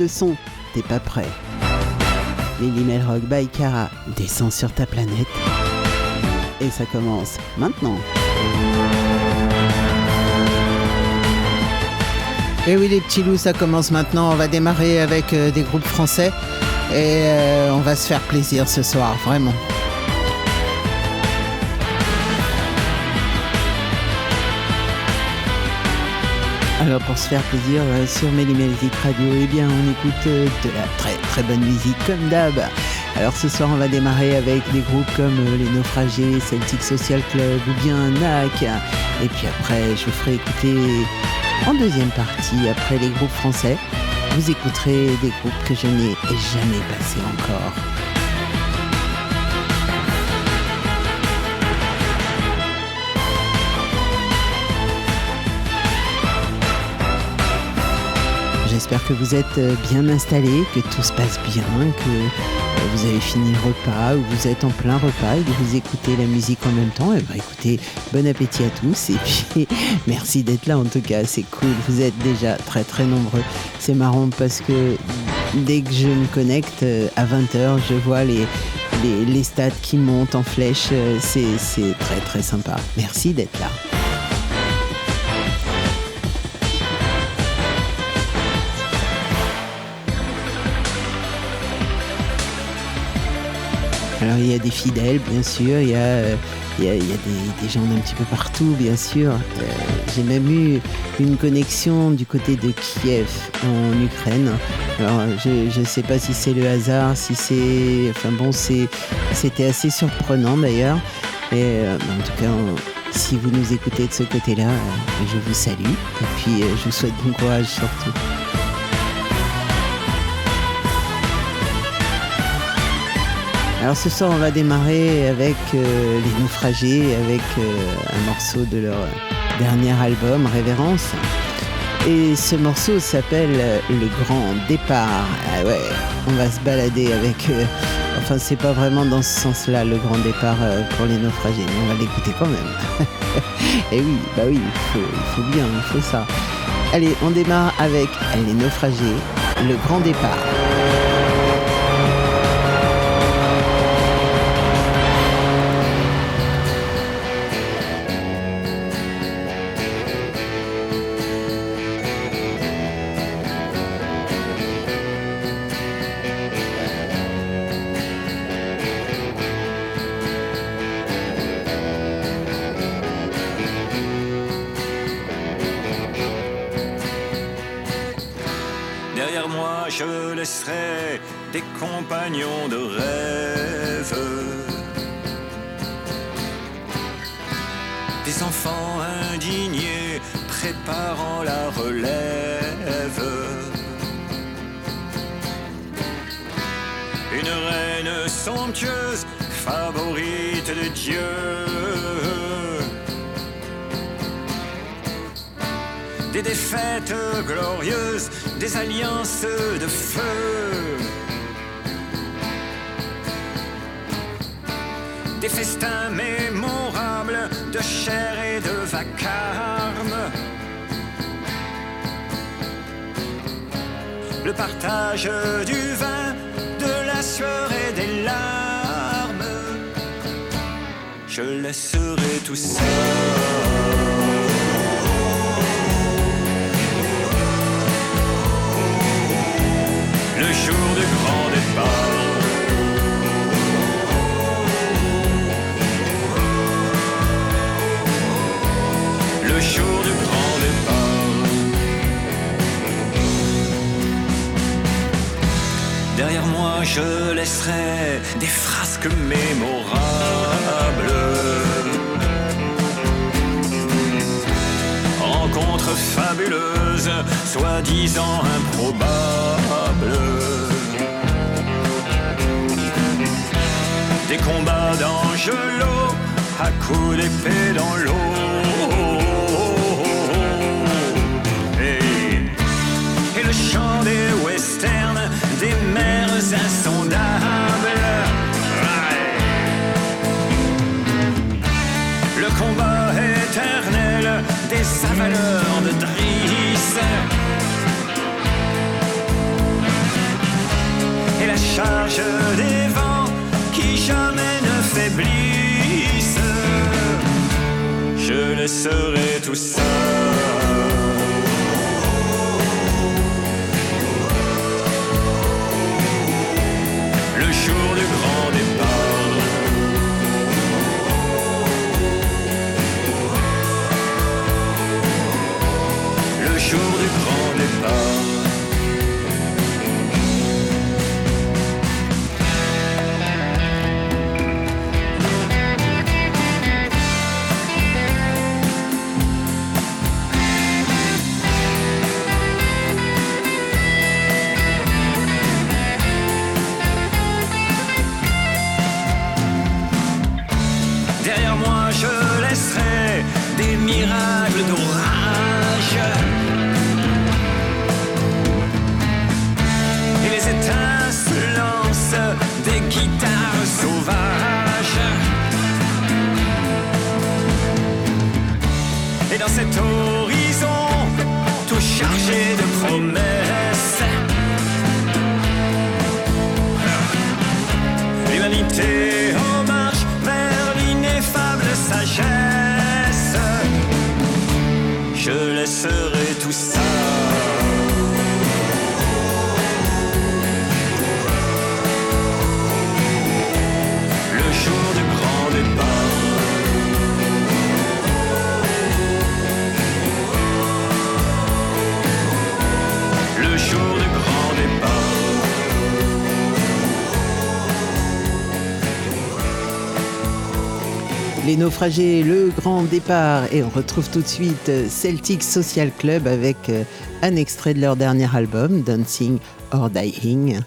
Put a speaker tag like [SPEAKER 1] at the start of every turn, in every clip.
[SPEAKER 1] le son, t'es pas prêt. Lily Melrock by Cara descend sur ta planète. Et ça commence maintenant. Et oui les petits loups, ça commence maintenant. On va démarrer avec euh, des groupes français. Et euh, on va se faire plaisir ce soir, vraiment. Alors pour se faire plaisir euh, sur Mélimelzik Radio, eh bien on écoute euh, de la très bonne musique comme d'hab. Alors ce soir on va démarrer avec des groupes comme euh, Les Naufragés, Celtic Social Club ou bien NAC. Et puis après je vous ferai écouter en deuxième partie, après les groupes français, vous écouterez des groupes que je n'ai jamais passés encore. J'espère que vous êtes euh, bien installés, que tout se passe bien, que euh, vous avez fini le repas ou vous êtes en plein repas et que vous écoutez la musique en même temps. Et ben écoutez, bon appétit à tous et puis merci d'être là en tout cas, c'est cool. Vous êtes déjà très très nombreux. C'est marrant parce que dès que je me connecte euh, à 20h, je vois les, les, les stats qui montent en flèche. C'est très très sympa. Merci d'être là. Alors il y a des fidèles, bien sûr, il y a, il y a, des, gens d'un petit peu partout, bien sûr. Euh, J'ai même eu une connexion du côté de Kiev, en Ukraine. Alors je ne sais pas si c'est le hasard, si c'est... Enfin bon, c'est- c'était assez surprenant d'ailleurs. Et euh, bah, en tout cas, si vous nous écoutez de ce côté-là, euh, je vous salue. Et puis je vous souhaite bon courage surtout. Alors ce soir, on va démarrer avec euh, les naufragés, avec euh, un morceau de leur dernier album, Révérence. Et ce morceau s'appelle euh, Le Grand Départ. Ah ouais, on va se balader avec... enfin, c'est pas vraiment dans ce sens-là, le grand départ pour les naufragés, mais on va l'écouter quand même. Et oui, bah oui, il faut bien, il faut ça. Allez, on démarre avec les naufragés, Le Grand Départ.
[SPEAKER 2] Festins mémorables de chair et de vacarme. Le partage du vin, de la sueur et des larmes. Je laisserai tout ça. le jour du grand départ. Je laisserai des frasques mémorables. Rencontre fabuleuse, soi-disant improbable. Des combats d'angelots à coups d'épée dans l'eau. Et, et le chant des westerns, des mers insondables. Ouais. Le combat éternel des avaleurs de Driss. courage des vents qui jamais ne faiblissent. Je laisserai tout ça. Le grand départ. Et
[SPEAKER 1] on retrouve tout de suite euh, Celtic Social Club avec euh, un extrait de leur dernier album, Dancing or Dying.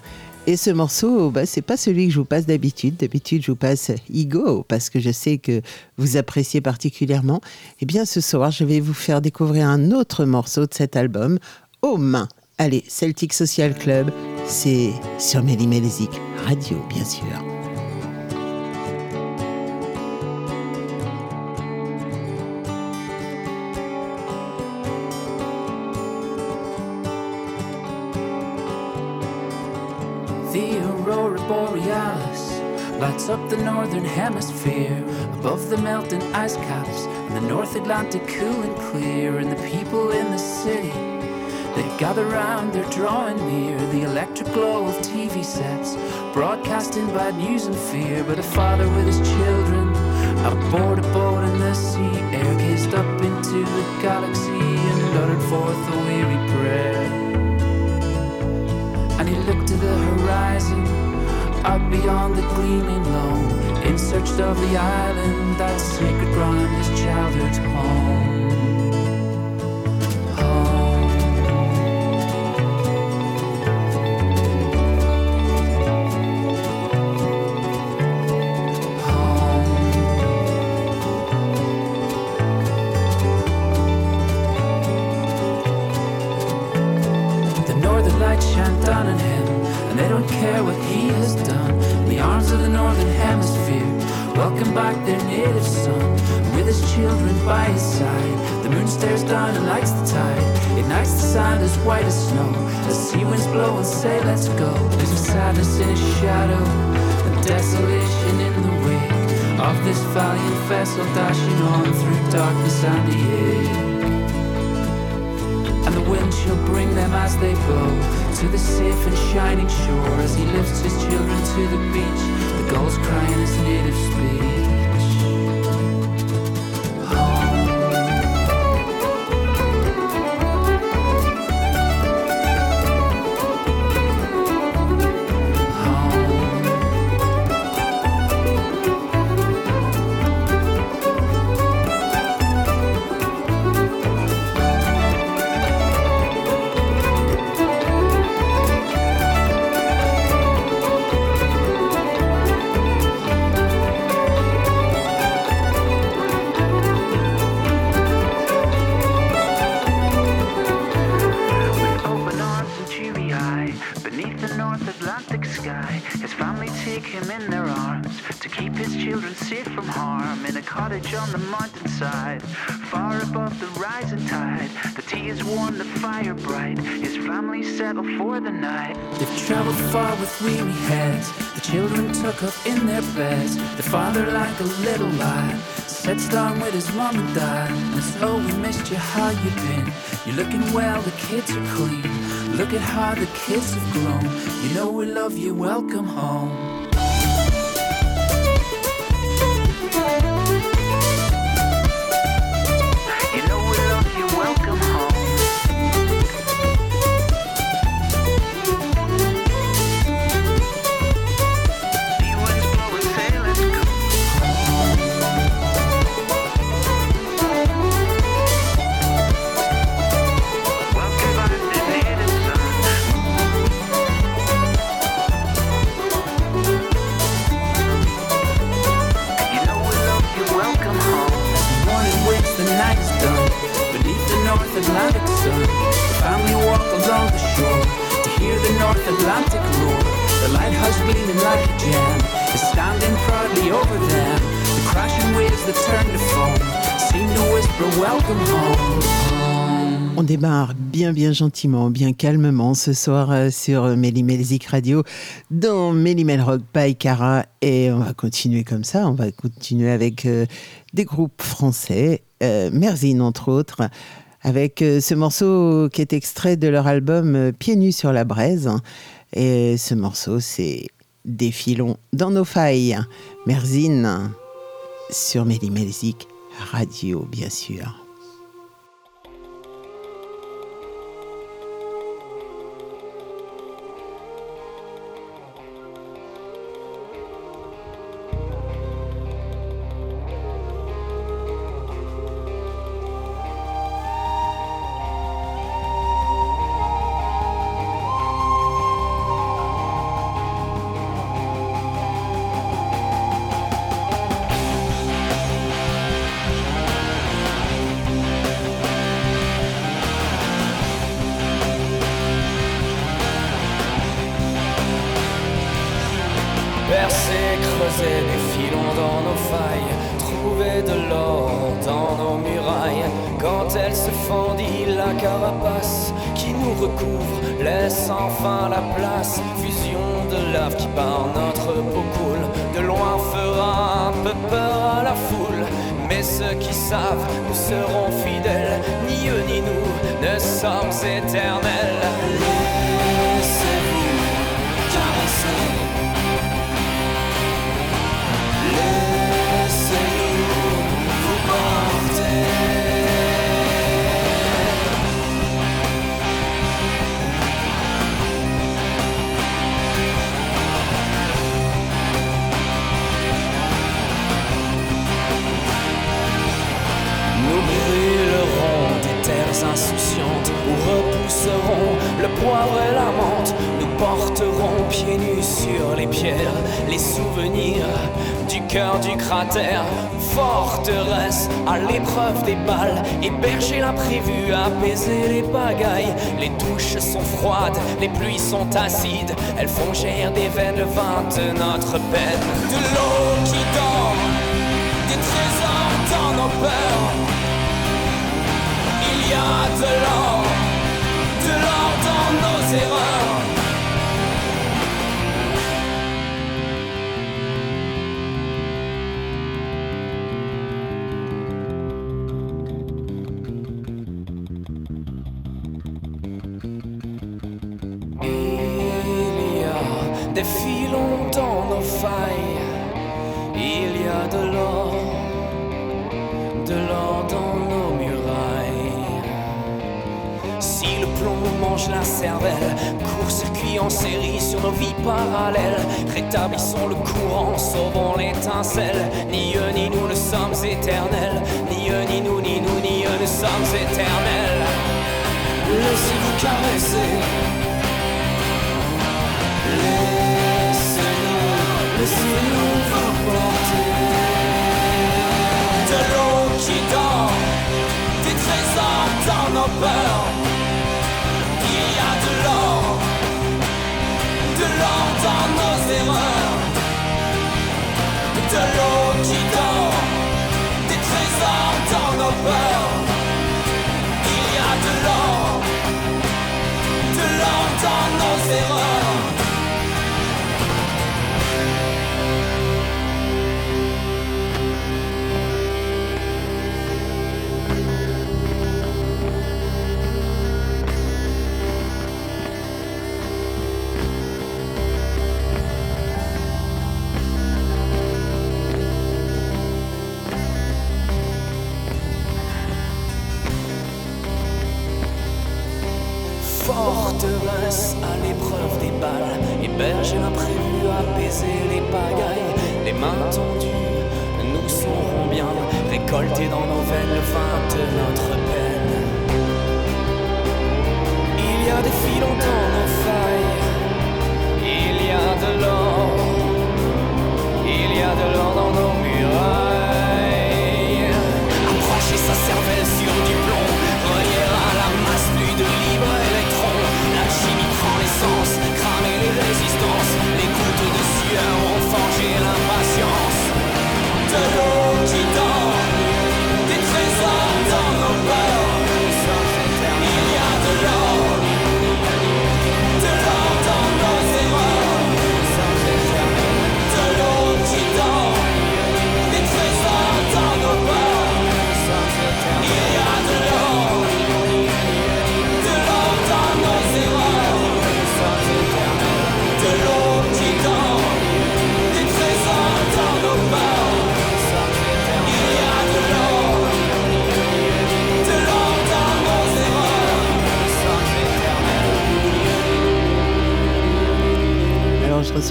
[SPEAKER 1] Et ce morceau, bah, c'est pas celui que je vous passe d'habitude. D'habitude, je vous passe Ego parce que je sais que vous appréciez particulièrement. Eh bien, ce soir, je vais vous faire découvrir un autre morceau de cet album, Aux mains. Allez, Celtic Social Club, c'est sur Mélimélésique Radio, bien sûr.
[SPEAKER 3] Borealis lights up the northern hemisphere above the melting ice caps and the North Atlantic cool and clear. And the people in the city they gather round, they're drawing near the electric glow of TV sets, broadcasting bad news and fear. But a father with his children aboard a boat in the sea, air gazed up into the galaxy and uttered forth a weary prayer. And he looked to the horizon, out beyond the gleaming loam, in search of the island, that sacred ground, his childhood's. Home. Moon stares down and lights the tide. Ignites the sand as white as snow. The sea winds blow and say, Let's go. There's a sadness in his shadow, a desolation in the wake of this valiant vessel dashing on through darkness and the air. And the wind shall bring them as they blow to the safe and shining shore as he lifts his children to the beach. The gulls cry in his native speech. Kids are clean. Look at how the kids have grown. You know we love you, welcome home.
[SPEAKER 4] On démarre bien bien gentiment, bien calmement ce soir euh, sur Mélimelzik Radio dans Mélimel Rock by Cara. Et on va continuer comme ça, on va continuer avec euh, des groupes français, euh, Merzine entre autres, avec ce morceau qui est extrait de leur album Pieds nus sur la braise. Et ce morceau c'est Défilons dans nos failles, Merzine sur Mélimelzik Radio bien sûr.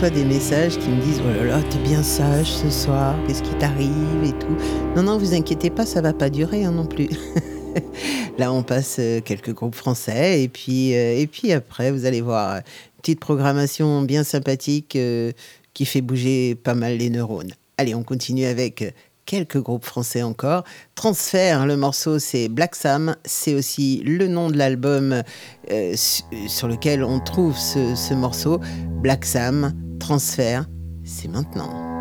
[SPEAKER 5] Des
[SPEAKER 1] messages qui me disent Oh là là, t'es bien sage ce soir, qu'est-ce qui t'arrive et tout. Non, non, vous inquiétez pas, ça va pas durer hein, non plus. Là, on passe euh, quelques groupes français et puis, euh, et puis après, vous allez voir, euh, une petite programmation bien sympathique euh, qui fait bouger pas mal les neurones. Allez, on continue avec euh, quelques groupes français encore. Transfert, le morceau c'est Black Sam, c'est aussi le nom de l'album euh, su- sur lequel on trouve ce, ce morceau. Black Sam, Transfert, c'est maintenant.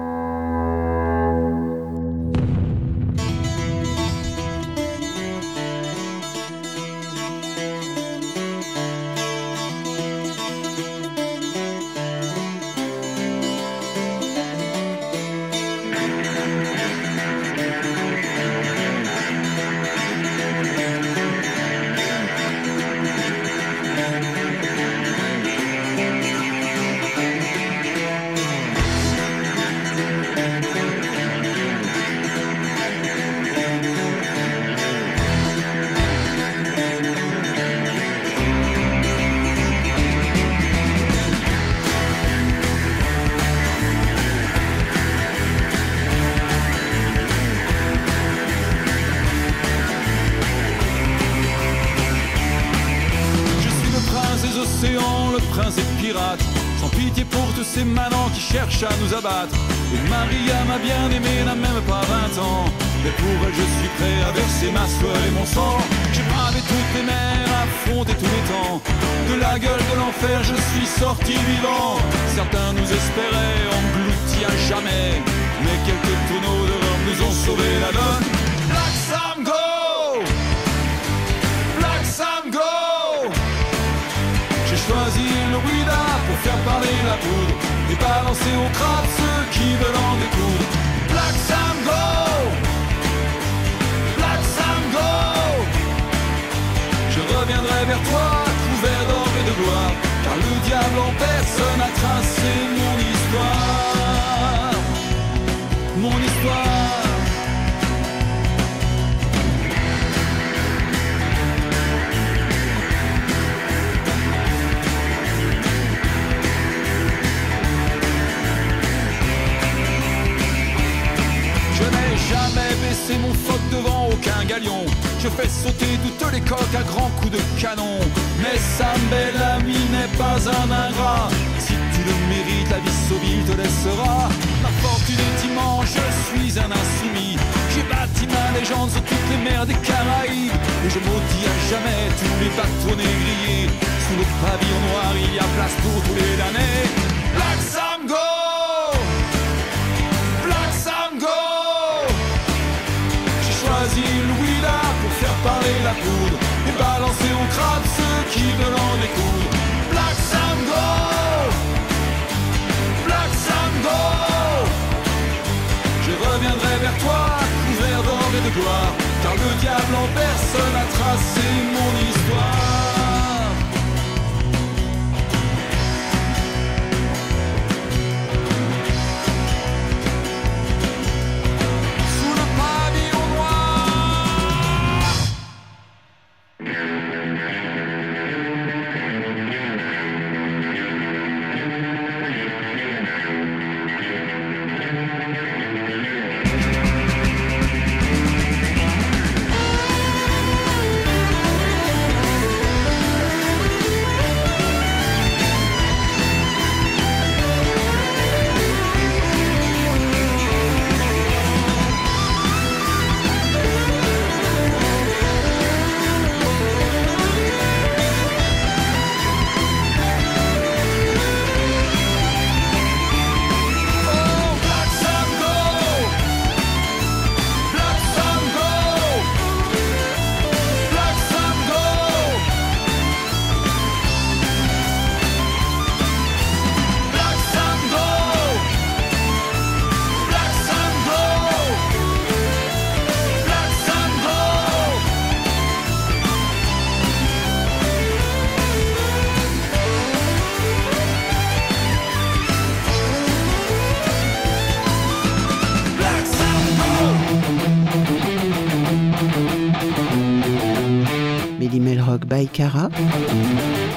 [SPEAKER 6] J'ai choisi le Ouida pour faire parler la poudre et balancer au crâne ceux qui veulent en découdre. Black Sam Go! Black Sam Go! Je reviendrai vers toi, couvert d'or et de gloire, car le diable en personne a tracé mon phoque devant aucun galion. Je fais sauter toutes les coques à grands coups de canon. Mais Sam Bellamy n'est pas un ingrat. Si tu le mérites, la vie sauvie te laissera. Ma fortune est immense, je suis un insoumis. J'ai bâti ma légende sur toutes les mers des Caraïbes. Et je maudis à jamais tous les bateaux négriers. Sous le pavillon noir, il y a place pour tous les damnés. Black Sambo Black Sambo Je reviendrai vers toi, couvert d'or et de gloire, car le diable en personne a tracé mon histoire.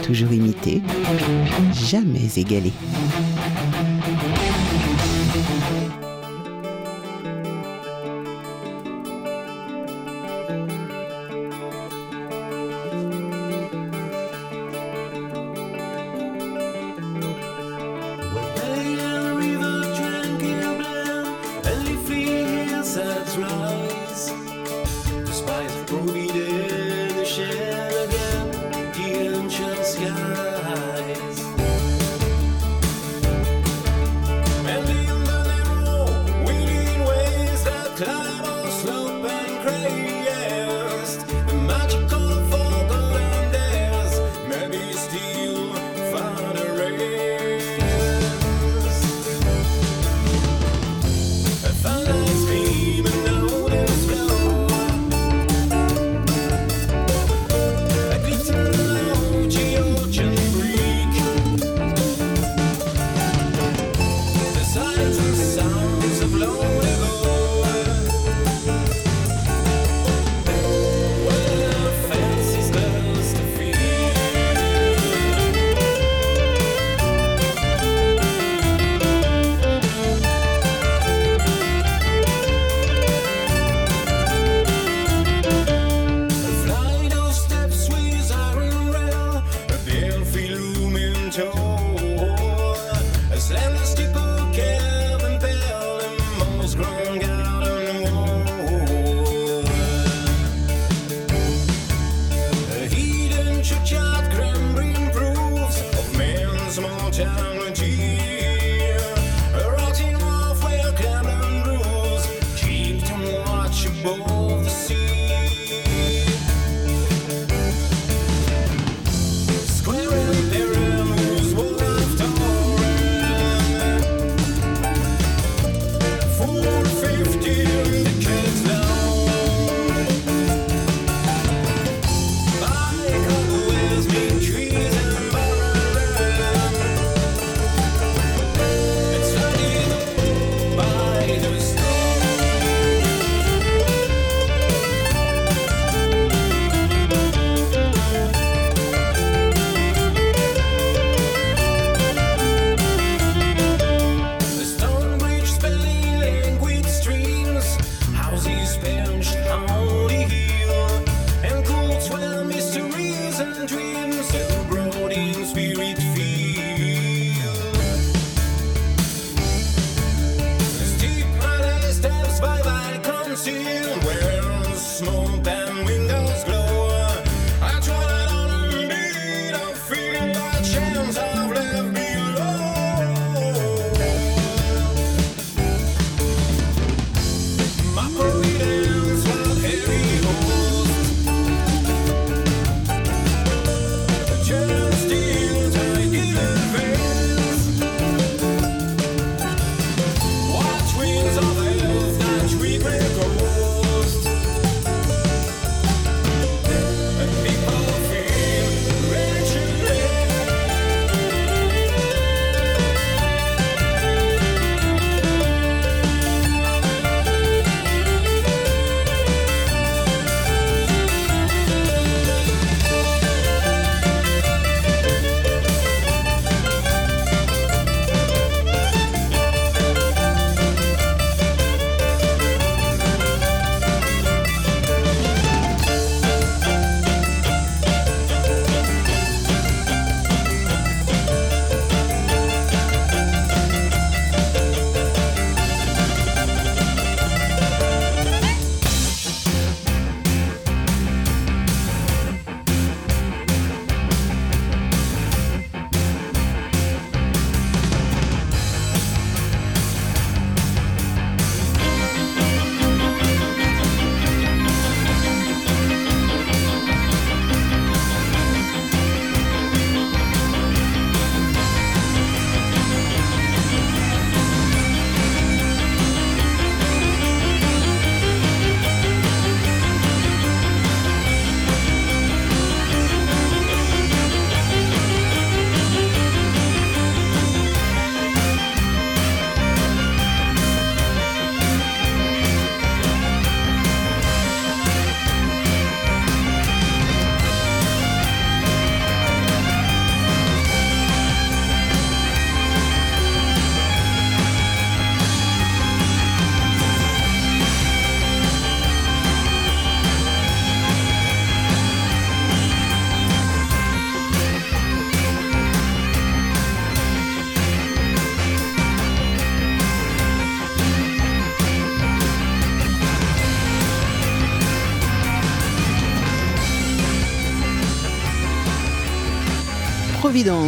[SPEAKER 7] toujours imité, jamais égalé.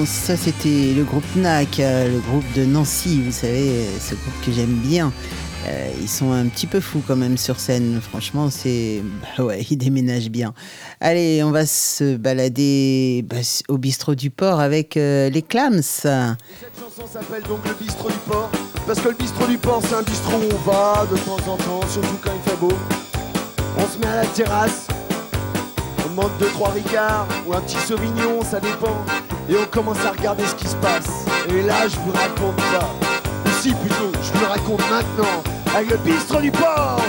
[SPEAKER 1] Ça c'était le groupe NAC, euh, le groupe de Nancy, vous savez, euh, ce groupe que j'aime bien. Euh, ils sont un petit peu fous quand même sur scène, franchement, c'est. Bah ouais, ils déménagent bien. Allez, on va se balader bah, au bistrot du port avec euh, les Clams.
[SPEAKER 8] Cette chanson s'appelle donc le bistrot du port. Parce que le bistrot du port, c'est un bistrot où on va de temps en temps, surtout quand il fait beau. On se met à la terrasse, on demande deux, trois ricards ou un petit sauvignon, ça dépend. Et on commence à regarder ce qui se passe. Et là, je vous raconte pas. Ou si plutôt, je vous le raconte maintenant. Avec le bistrot du port.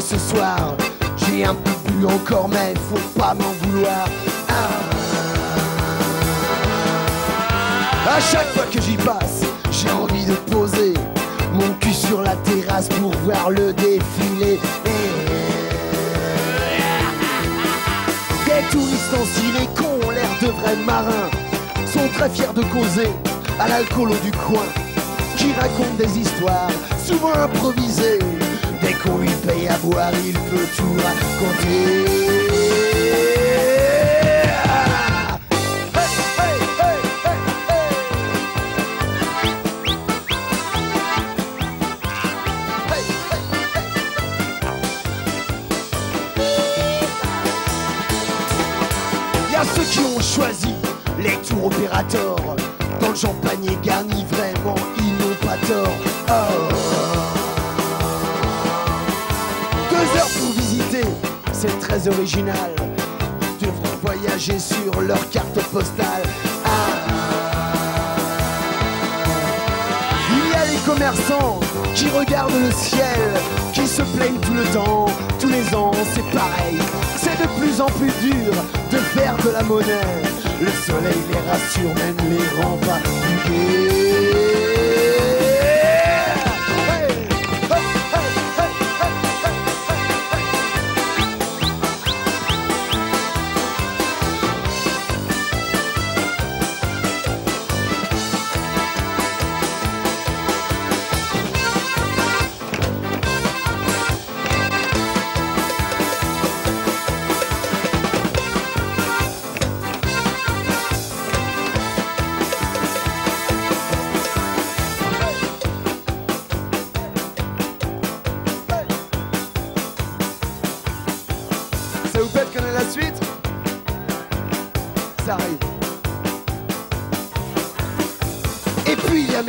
[SPEAKER 8] Ce soir. J'ai un peu bu encore, mais faut pas m'en vouloir. Ah. À chaque fois que j'y passe, j'ai envie de poser mon cul sur la terrasse pour voir le défilé. Des touristes en qui ont l'air de vrais marins sont très fiers de causer à l'alcoolo du coin qui raconte des histoires souvent improvisées. Dès qu'on lui paye à boire, il peut tout raconter. Ah qui ont choisi les tours opérateurs. Dans le champagne garni, très original. Ils devront voyager sur leur carte postale. Ah. Il y a les commerçants qui regardent le ciel, qui se plaignent tout le temps, tous les ans, c'est pareil. C'est de plus en plus dur de faire de la monnaie. Le soleil les rassure, même les rend pas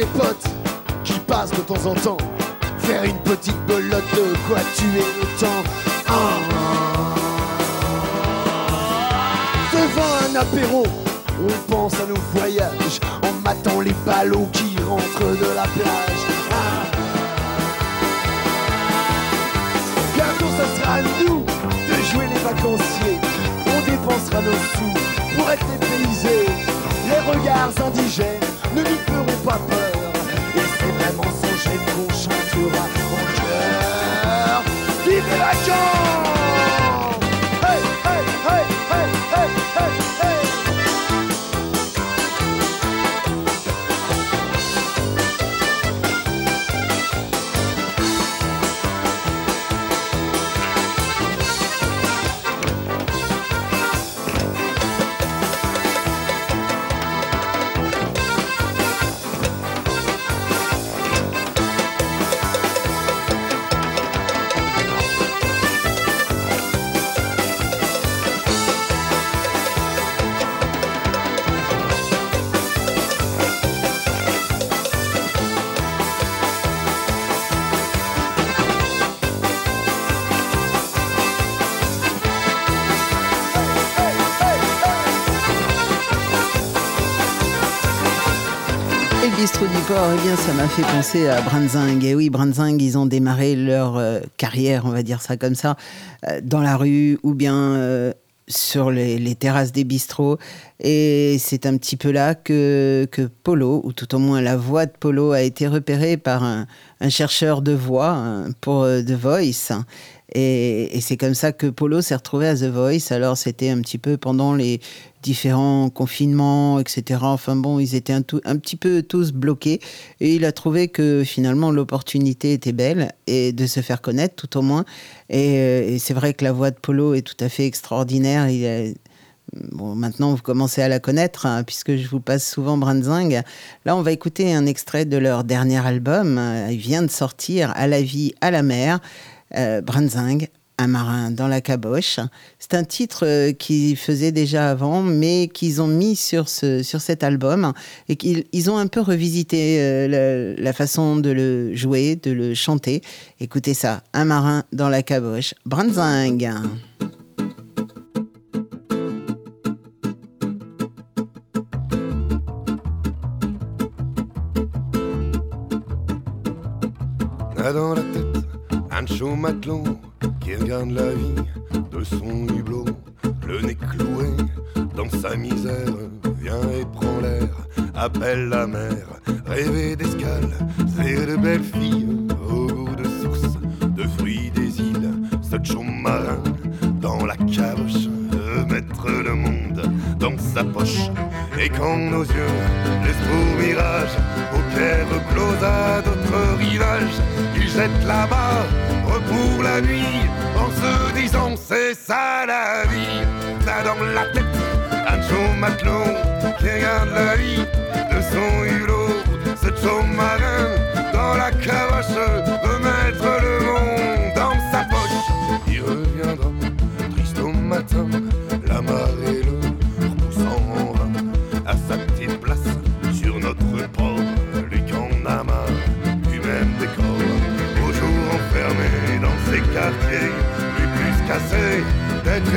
[SPEAKER 8] potes qui passent de temps en temps faire une petite belote de quoi tuer le temps. Ah. Devant un apéro, on pense à nos voyages en matant les ballots qui rentrent de la plage. Ah. Bientôt ça sera à nous de jouer les vacanciers. On dépensera nos sous pour être dépaysés. Les regards indigènes ne nous pas peur. Et c'est en son gêne qu'on chantera
[SPEAKER 1] port, eh bien, ça m'a fait penser à Branzing. Et oui, Branzing, ils ont démarré leur euh, carrière, on va dire ça comme ça, euh, dans la rue ou bien euh, sur les, terrasses des bistrots. Et c'est un petit peu là que, que Polo, ou tout au moins la voix de Polo, a été repérée par un, un chercheur de voix hein, pour The Voice. Et, c'est comme ça que Polo s'est retrouvé à The Voice. Alors c'était un petit peu pendant les différents confinements, etc. Enfin bon, ils étaient un, petit peu tous bloqués. Et il a trouvé que finalement l'opportunité était belle et de se faire connaître tout au moins. Et, euh, c'est vrai que la voix de Polo est tout à fait extraordinaire. Maintenant, vous commencez à la connaître, hein, puisque je vous passe souvent Brandzing. Là, on va écouter un extrait de leur dernier album. Il vient de sortir À la vie, à la mer. Euh, Brandzing, un marin dans la caboche. C'est un titre euh, qu'ils faisaient déjà avant, mais qu'ils ont mis sur, ce, sur cet album et qu'ils ils ont un peu revisité euh, la, façon de le jouer, de le chanter. Écoutez ça, un marin dans la caboche.
[SPEAKER 9] La chaud matelot qui regarde la vie de son hublot, le nez cloué dans sa misère, vient et prend l'air, appelle la mer, rêver d'escale, c'est de belles filles. Au goût de source, de fruits des îles, ce chaud marin dans la caboche, veut mettre le monde dans sa poche. Et quand nos yeux laissent pour mirage, paupières closes à d'autres rivages, ils jettent là-bas, pour la nuit, en se disant c'est ça la vie. T'as dans la tête un chaud matelot qui regarde la vie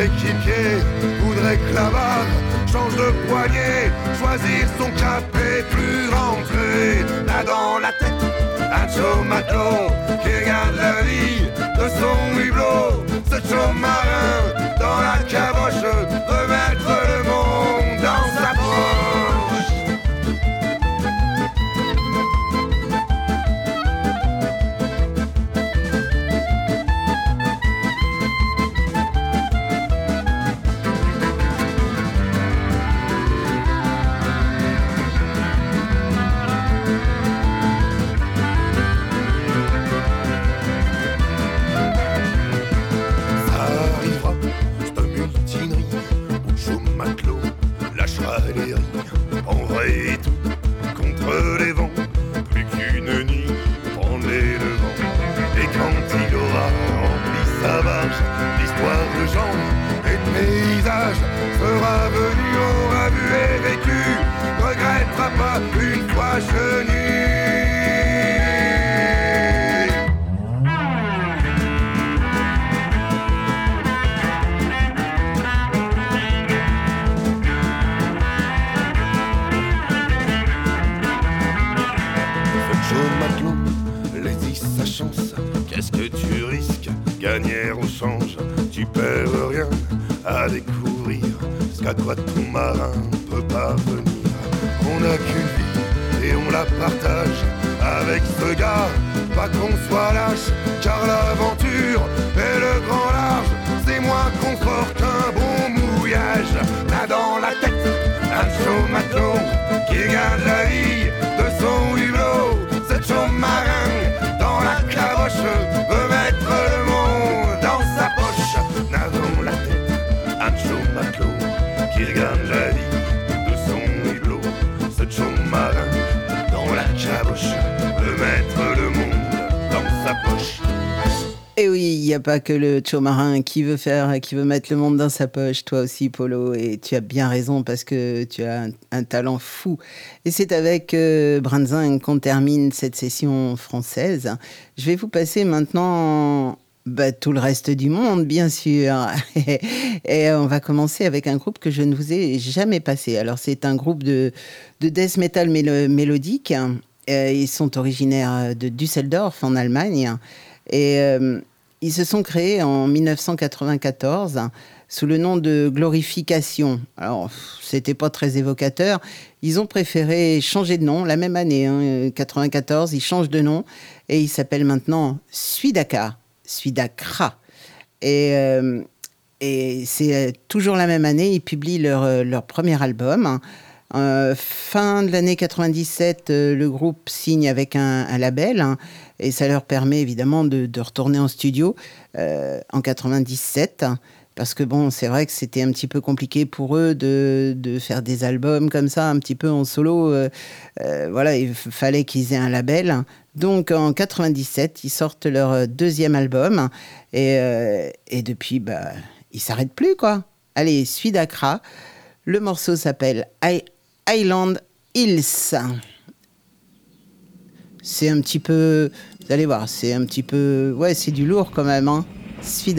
[SPEAKER 9] d'être équipier, voudrait que la barre change de poignée, choisir son cap et plus rentrer là dans la tête. Un chaud matelot qui regarde la vie de son hublot, ce chaud marin dans la caboche, pas que le
[SPEAKER 1] Cho marin qui veut faire, qui veut mettre le monde dans sa poche. Toi aussi, Polo, et tu as bien raison parce que tu as un, talent fou. Et c'est avec euh, qu'on termine cette session française. Je vais vous passer maintenant bah, tout le reste du monde, bien sûr. et on va commencer avec un groupe que je ne vous ai jamais passé. Alors, c'est un groupe de, de death metal mélo- mélodique. Euh, ils sont originaires de Düsseldorf, en Allemagne. Et euh, ils se sont créés en 1994 sous le nom de Glorification. Alors, c'était pas très évocateur. Ils ont préféré changer de nom la même année, hein, 94. Ils changent de nom et ils s'appellent maintenant Suidaka. Suidakra. Et, euh, et c'est euh, toujours la même année, ils publient leur, euh, leur premier album. Euh, fin de l'année 97, euh, le groupe signe avec un, label hein, et ça leur permet évidemment de, retourner en studio euh, en 97. hein, Parce que bon, c'est vrai que c'était un petit peu compliqué pour eux de, de faire des albums comme ça, un petit peu en solo. voilà, il fallait qu'ils aient un label. Donc en 97, ils sortent leur deuxième album et, et depuis, bah, ils s'arrêtent plus quoi. Allez, Suis d'Accra. Le morceau s'appelle Hi- Highland Hills. C'est un petit peu, vous allez voir, c'est un petit peu, ouais, c'est du lourd quand même. Hein. Suis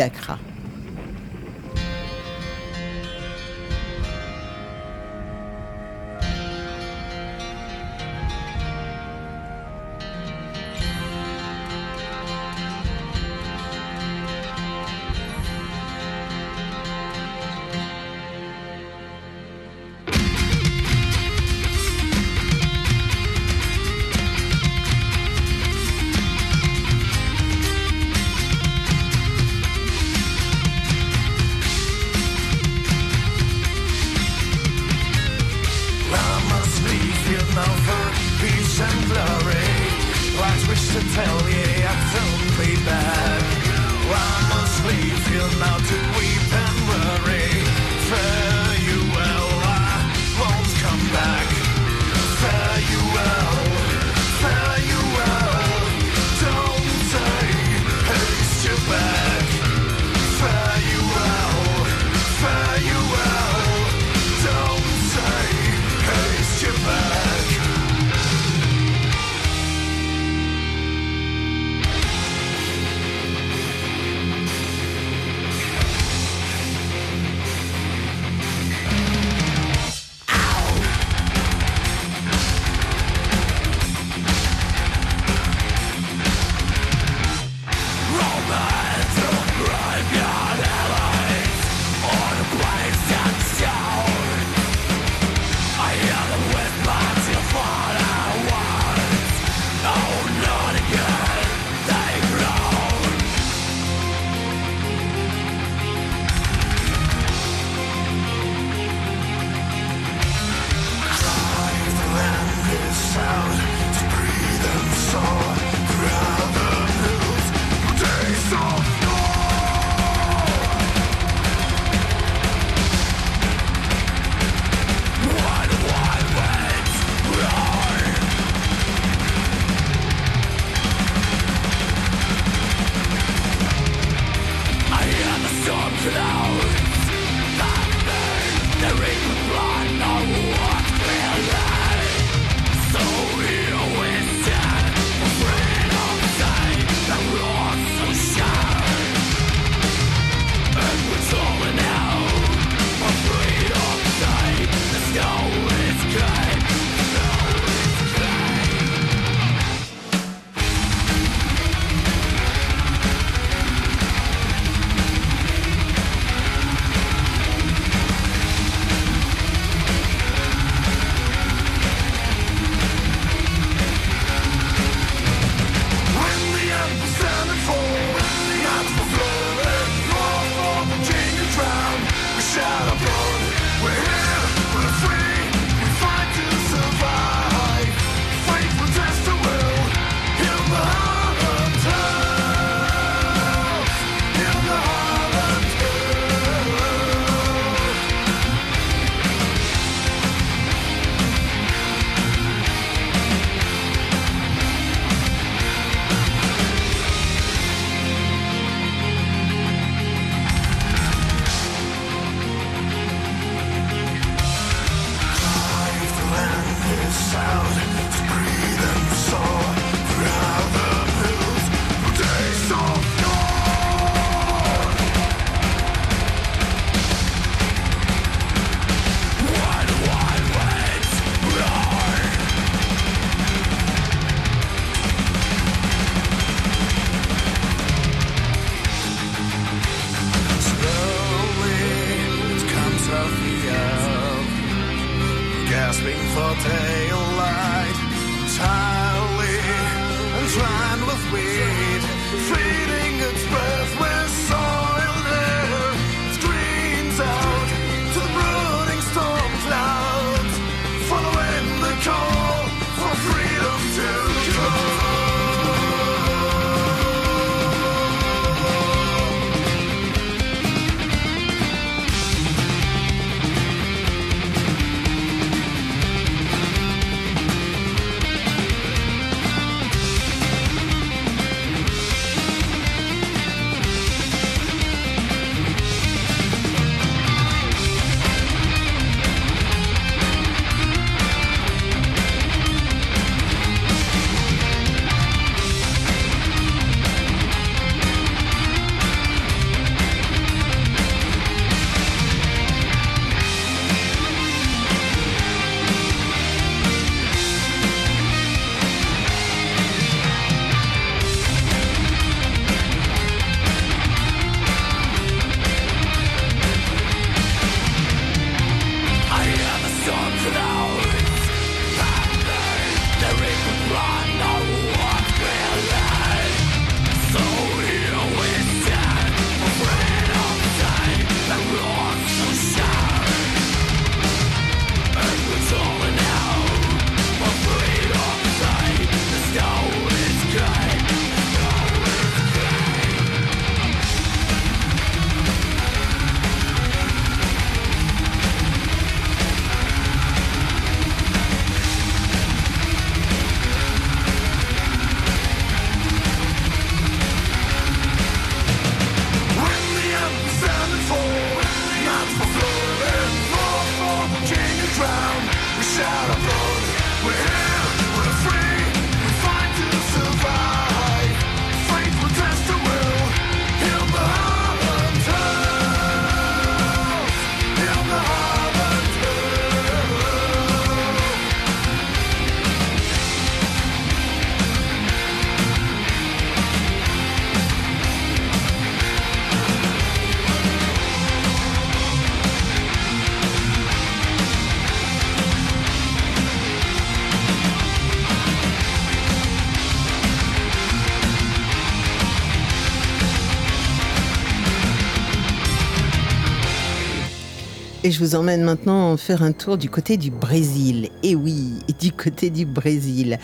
[SPEAKER 1] Et je vous emmène maintenant faire un tour du côté du Brésil. Et oui, du côté du Brésil.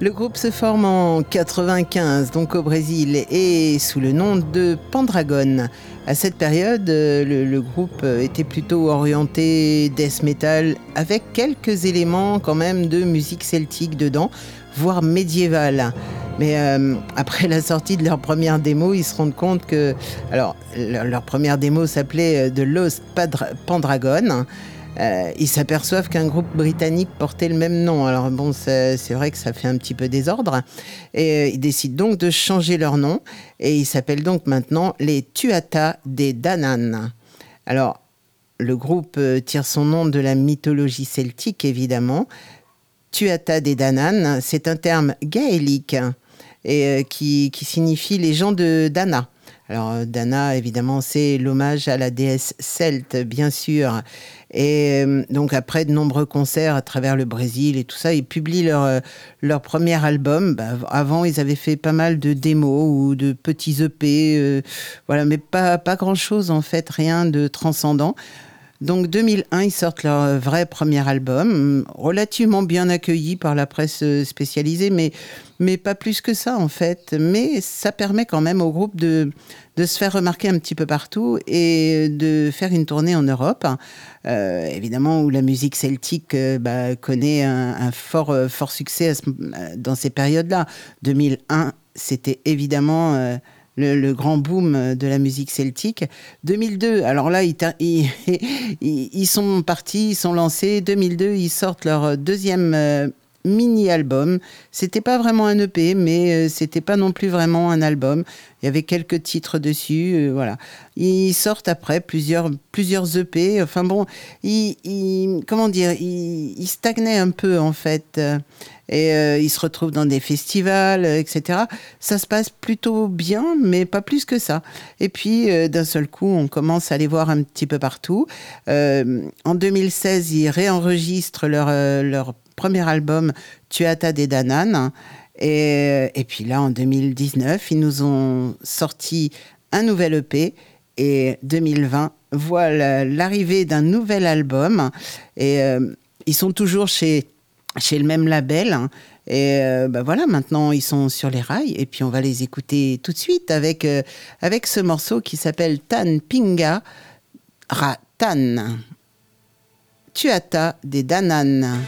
[SPEAKER 1] Le groupe se forme en 95, donc au Brésil, et sous le nom de Pendragon. À cette période, le, le groupe était plutôt orienté death metal, avec quelques éléments quand même de musique celtique dedans, voire médiévale. Mais euh, après la sortie de leur première démo, ils se rendent compte que. Alors, leur, première démo s'appelait euh, The Lost Pendragon. Euh, ils s'aperçoivent qu'un groupe britannique portait le même nom. Alors bon, c'est vrai que ça fait un petit peu désordre. Et ils décident donc de changer leur nom. Et ils s'appellent donc maintenant les Tuatha des Danann. Alors, le groupe tire son nom de la mythologie celtique, évidemment. Tuatha des Danann, c'est un terme gaélique et euh, qui, qui signifie les gens de Dana. Alors euh, Dana, évidemment, c'est l'hommage à la déesse celte, bien sûr. Et euh, donc après de nombreux concerts à travers le Brésil et tout ça, ils publient leur, leur premier album. Bah, avant, ils avaient fait pas mal de démos ou de petits EP, voilà, mais pas, pas grand-chose en fait, rien de transcendant. Donc 2001, ils sortent leur euh, vrai premier album, relativement bien accueilli par la presse euh, spécialisée, mais, mais pas plus que ça en fait. Mais ça permet quand même au groupe de, de se faire remarquer un petit peu partout et de faire une tournée en Europe, euh, évidemment où la musique celtique bah, connaît un, fort, fort succès dans ces périodes-là. 2001, c'était évidemment... le, grand boom de la musique celtique. 2002, alors là, ils, sont partis, ils sont lancés. 2002, ils sortent leur deuxième euh, mini-album. C'était pas vraiment un EP, mais euh, c'était pas non plus vraiment un album. Il y avait quelques titres dessus, euh, voilà. Ils sortent après plusieurs, plusieurs EP. Enfin bon, ils- comment dire, ils, ils stagnaient un peu en fait. Et euh, ils se retrouvent dans des festivals, euh, etc. Ça se passe plutôt bien, mais pas plus que ça. Et puis, euh, d'un seul coup, on commence à les voir un petit peu partout. En 2016, ils réenregistrent leur, leur premier album, Tuata des Danan. Et, et puis là, en 2019, ils nous ont sorti un nouvel EP. Et 2020 voit la- l'arrivée d'un nouvel album. Et ils sont toujours chez chez le même label. hein. Et euh, bah voilà, maintenant ils sont sur les rails et puis on va les écouter tout de suite avec, euh, avec ce morceau qui s'appelle Tan Pinga Ratan. Tuata des Danan.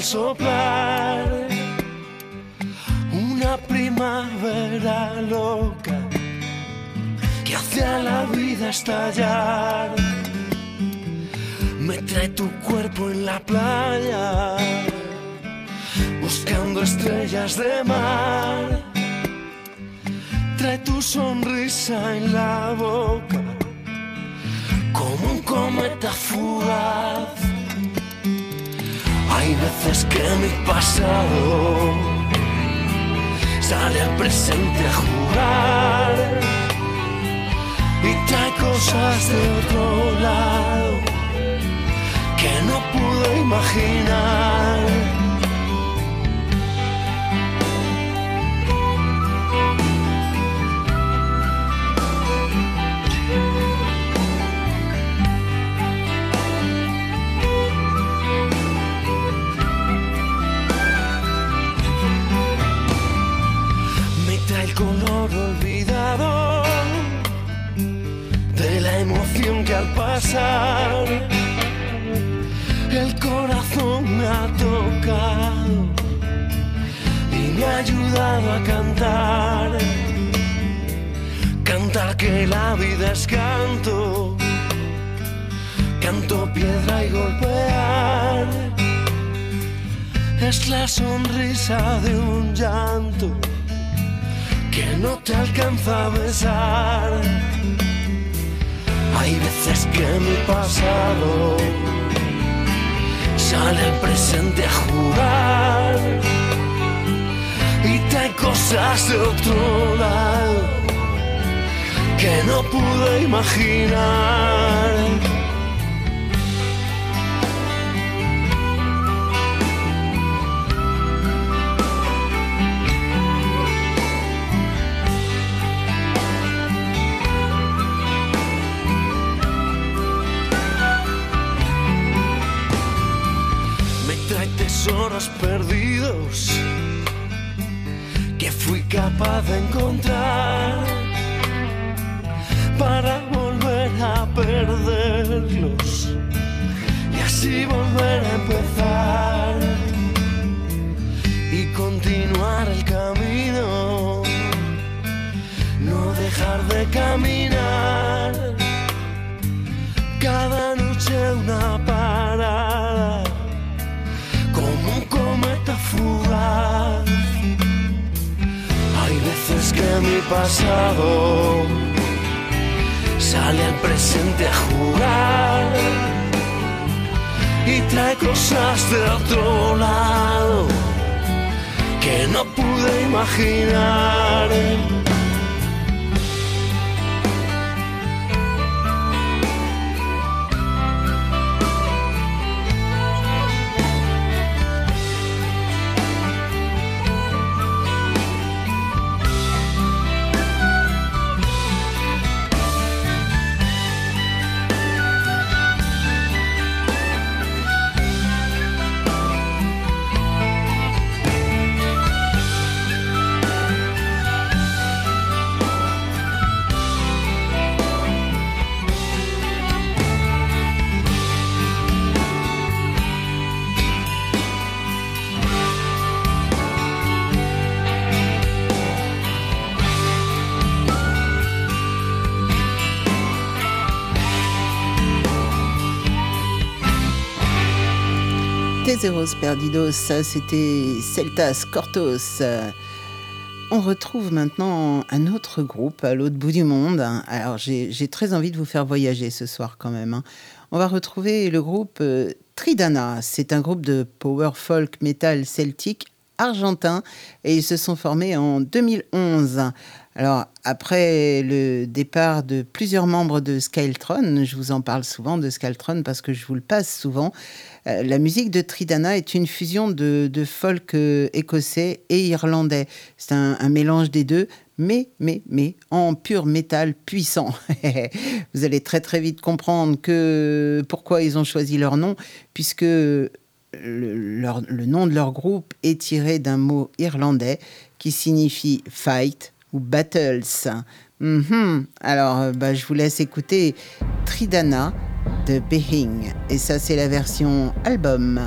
[SPEAKER 10] soprar. Pasado sale al presente a jugar y trae cosas de otro lado que no pude imaginar. Perdidos,
[SPEAKER 1] c'était Celtas Cortos. On retrouve maintenant un autre groupe à l'autre bout du monde. Alors j'ai très envie de vous faire voyager ce soir quand même. hein. On va retrouver le groupe euh, Tridana. C'est un groupe de power folk metal celtique argentin et ils se sont formés en 2011. Alors, après le départ de plusieurs membres de Skyltron, je vous en parle souvent de Skyltron parce que je vous le passe souvent, euh, la musique de Tridana est une fusion de, folk euh, écossais et irlandais. C'est un, mélange des deux, mais, mais, mais, en pur métal puissant. Vous allez très très vite comprendre que pourquoi ils ont choisi leur nom, puisque le, le nom de leur groupe est tiré d'un mot irlandais qui signifie fight
[SPEAKER 11] ou battles. Mhm. Alors, euh, bah, je vous laisse écouter Tridana de Behing. Et ça, c'est la version album.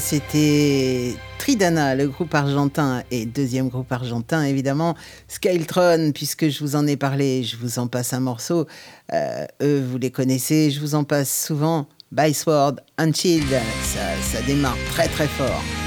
[SPEAKER 11] c'était Tridana, le groupe argentin, et deuxième groupe argentin évidemment, Skytron, puisque je vous en ai parlé, je vous en passe un morceau. Euh, eux, vous les connaissez, je vous en passe souvent. By Sword, Unchilled, ça démarre très très fort.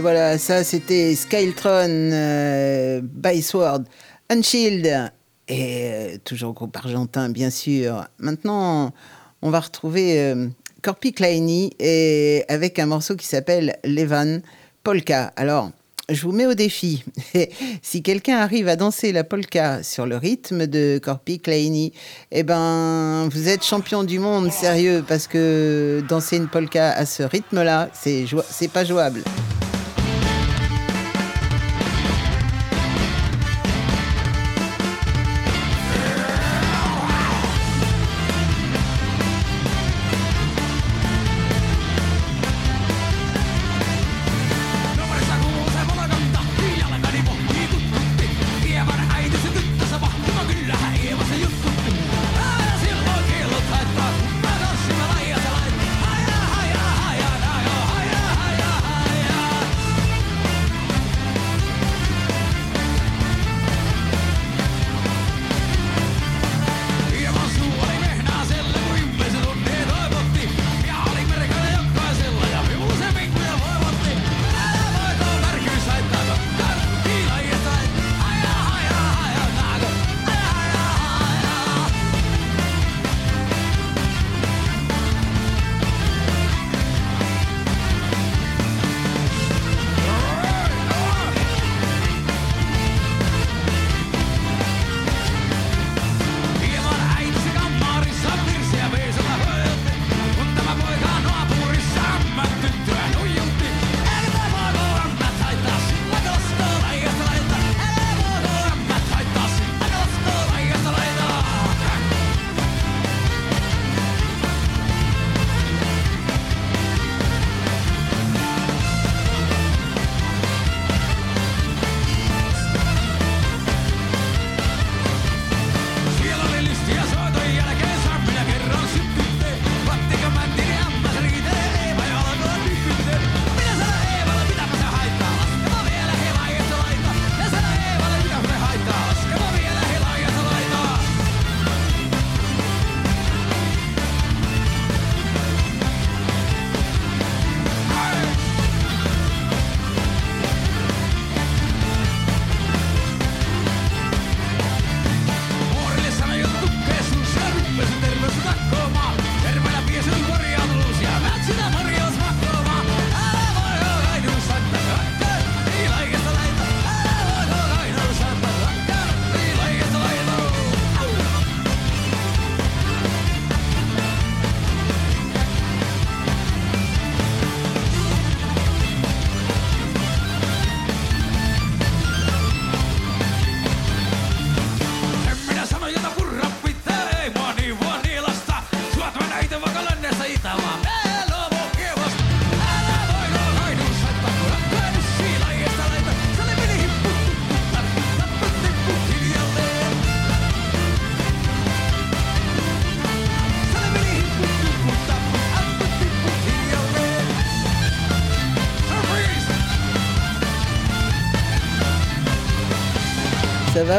[SPEAKER 11] Et voilà, ça c'était Skytron euh, by Sword, Unshield, et euh, toujours groupe argentin bien sûr. Maintenant, on va retrouver euh, Corpi Kleini et avec un morceau qui s'appelle Levan Polka. Alors, je vous mets au défi. si quelqu'un arrive à danser la polka sur le rythme de Corpi Kleini, eh ben, vous êtes champion du monde, sérieux, parce que danser une polka à ce rythme-là, c'est c'est pas jouable.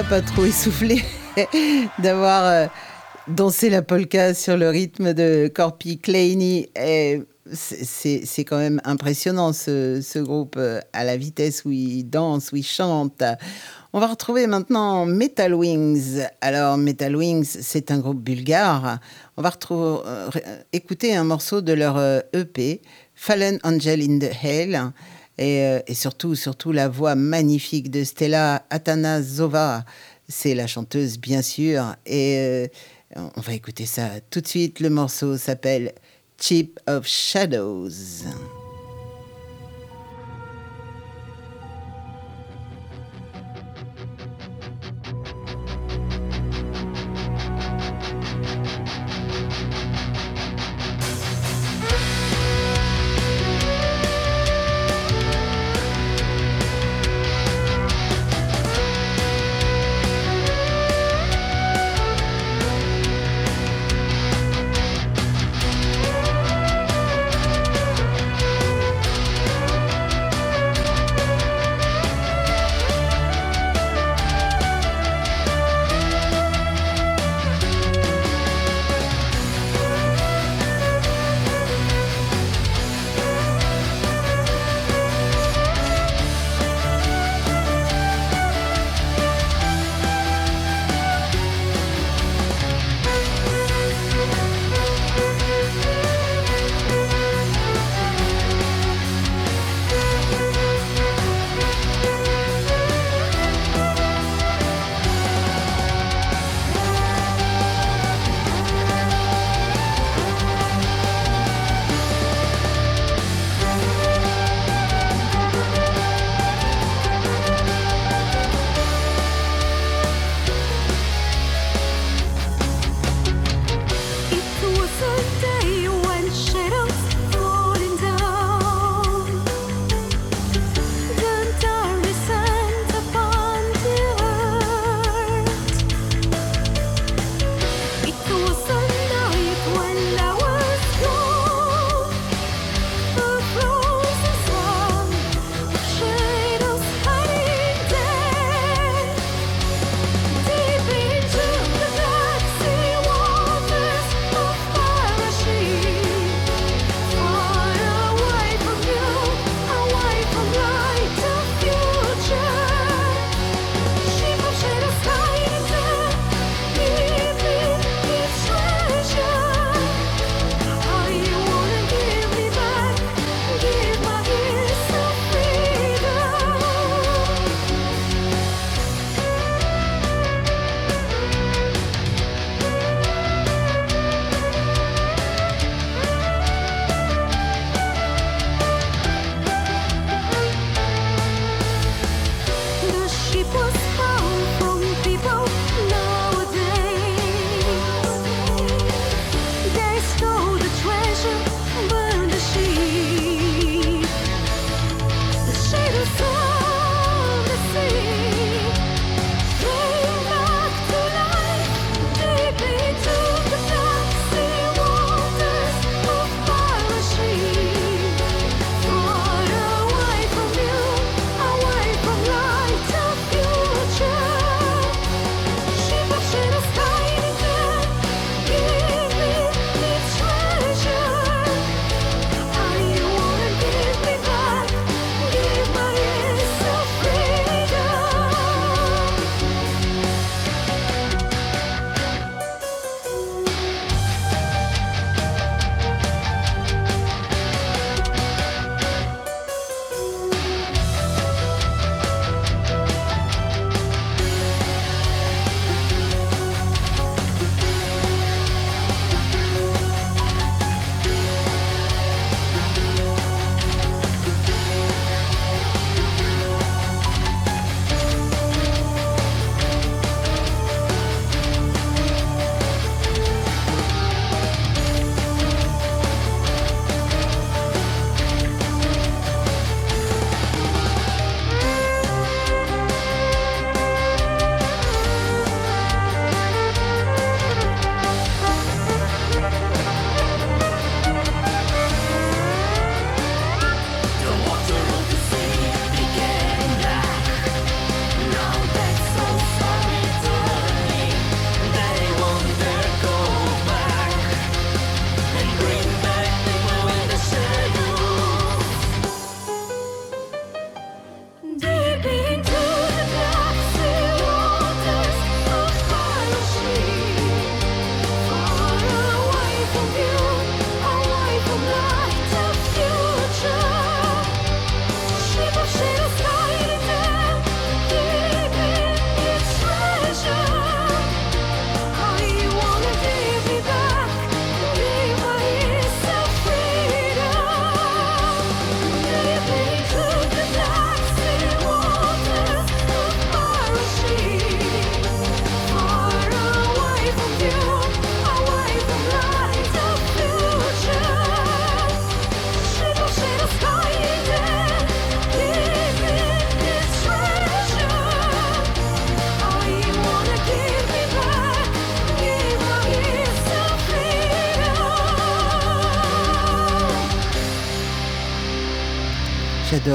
[SPEAKER 11] Pas trop essoufflé d'avoir euh, dansé la polka sur le rythme de Corpi Kleini.
[SPEAKER 1] C'est- quand même impressionnant ce, ce groupe euh, à la vitesse où ils dansent, où ils chantent. On va retrouver maintenant Metal Wings. Alors Metal Wings, c'est un groupe bulgare. On va retrouver, euh, écouter un morceau de leur EP, Fallen Angel in the Hell. Et, euh, et surtout, surtout la voix magnifique de Stella Atanasova. C'est la chanteuse, bien sûr. Et euh, on va écouter ça tout de suite. Le morceau s'appelle Chip of Shadows.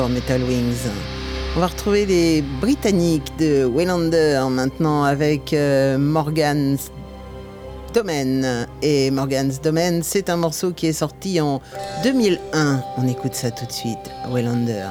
[SPEAKER 12] Metal Wings. On va retrouver les Britanniques de Waylander maintenant avec euh, Morgan's Domain. Et Morgan's Domain, c'est un morceau qui est sorti en 2001. On écoute ça tout de suite, Waylander.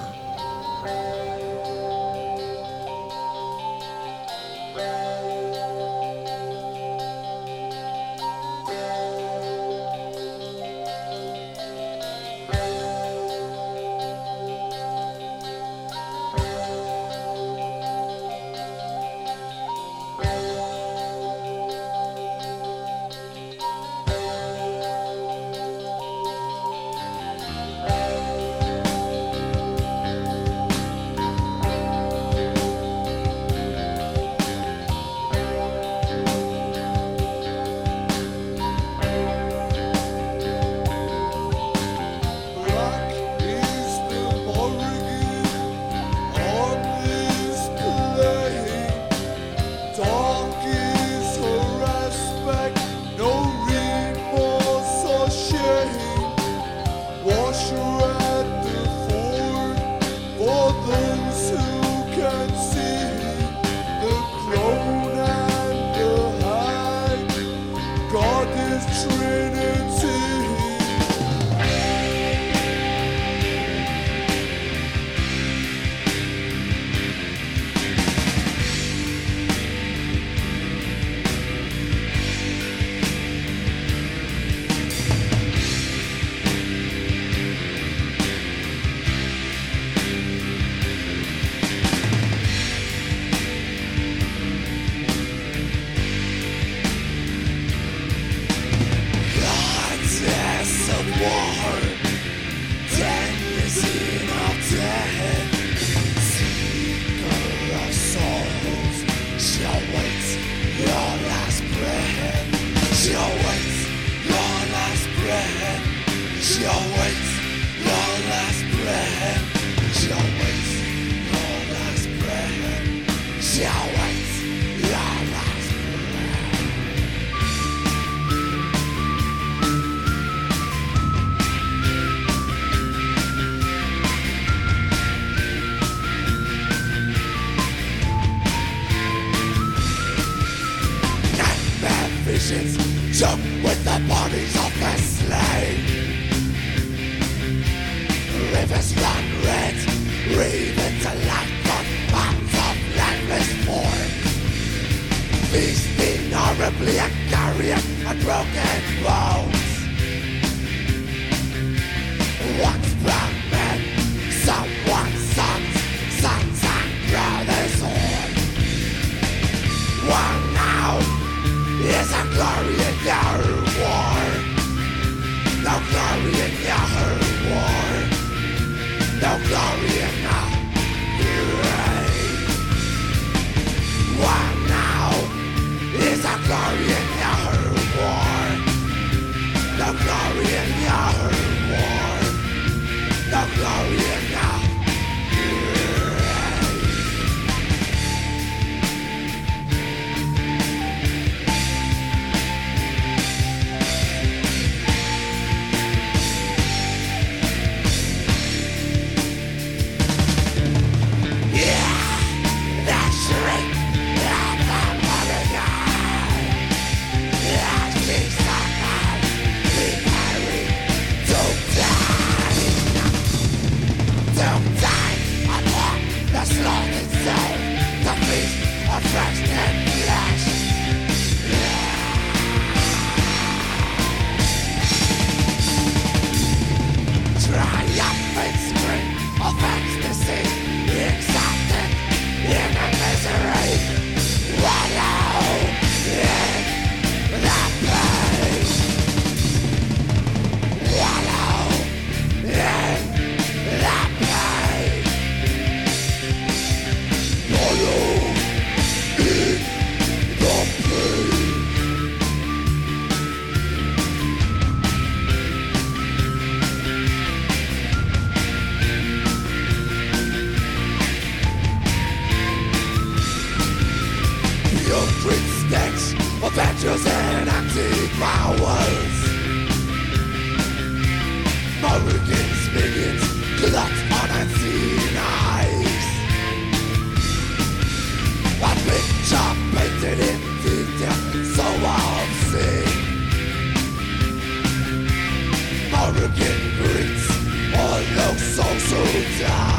[SPEAKER 13] secrets I know so
[SPEAKER 12] soon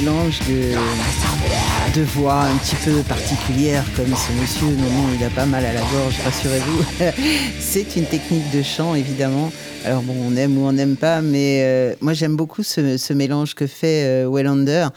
[SPEAKER 12] mélange de, de voix un petit peu particulière comme ce monsieur. Non, non, il a pas mal à la gorge, rassurez-vous. C'est une technique de chant, évidemment. Alors bon, on aime ou on n'aime pas, mais euh, moi j'aime beaucoup ce, ce mélange que fait euh, Wellander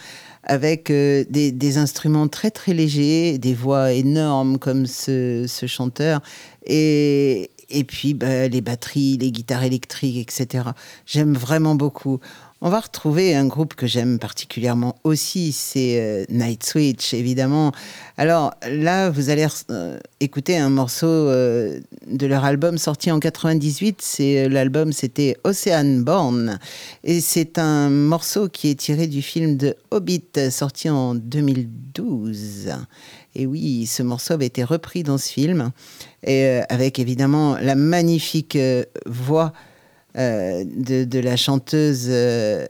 [SPEAKER 12] avec euh, des, des instruments très très légers, des voix énormes comme ce, ce chanteur, et, et puis bah, les batteries, les guitares électriques, etc. J'aime vraiment beaucoup.
[SPEAKER 1] On va retrouver un groupe que j'aime particulièrement aussi, c'est euh, Night Switch, évidemment. Alors là, vous allez euh, écouter un morceau euh, de leur album sorti en 98. C'est l'album, c'était Ocean Born, et c'est un morceau qui est tiré du film de Hobbit sorti en 2012. Et oui, ce morceau avait été repris dans ce film, et euh, avec évidemment la magnifique euh, voix euh, de, de la chanteuse euh,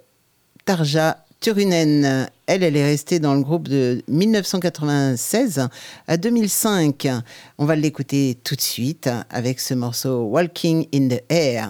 [SPEAKER 1] Tarja Turunen. Elle, elle est restée dans le groupe de 1996 à 2005. On va l'écouter tout de suite avec ce morceau Walking in the Air.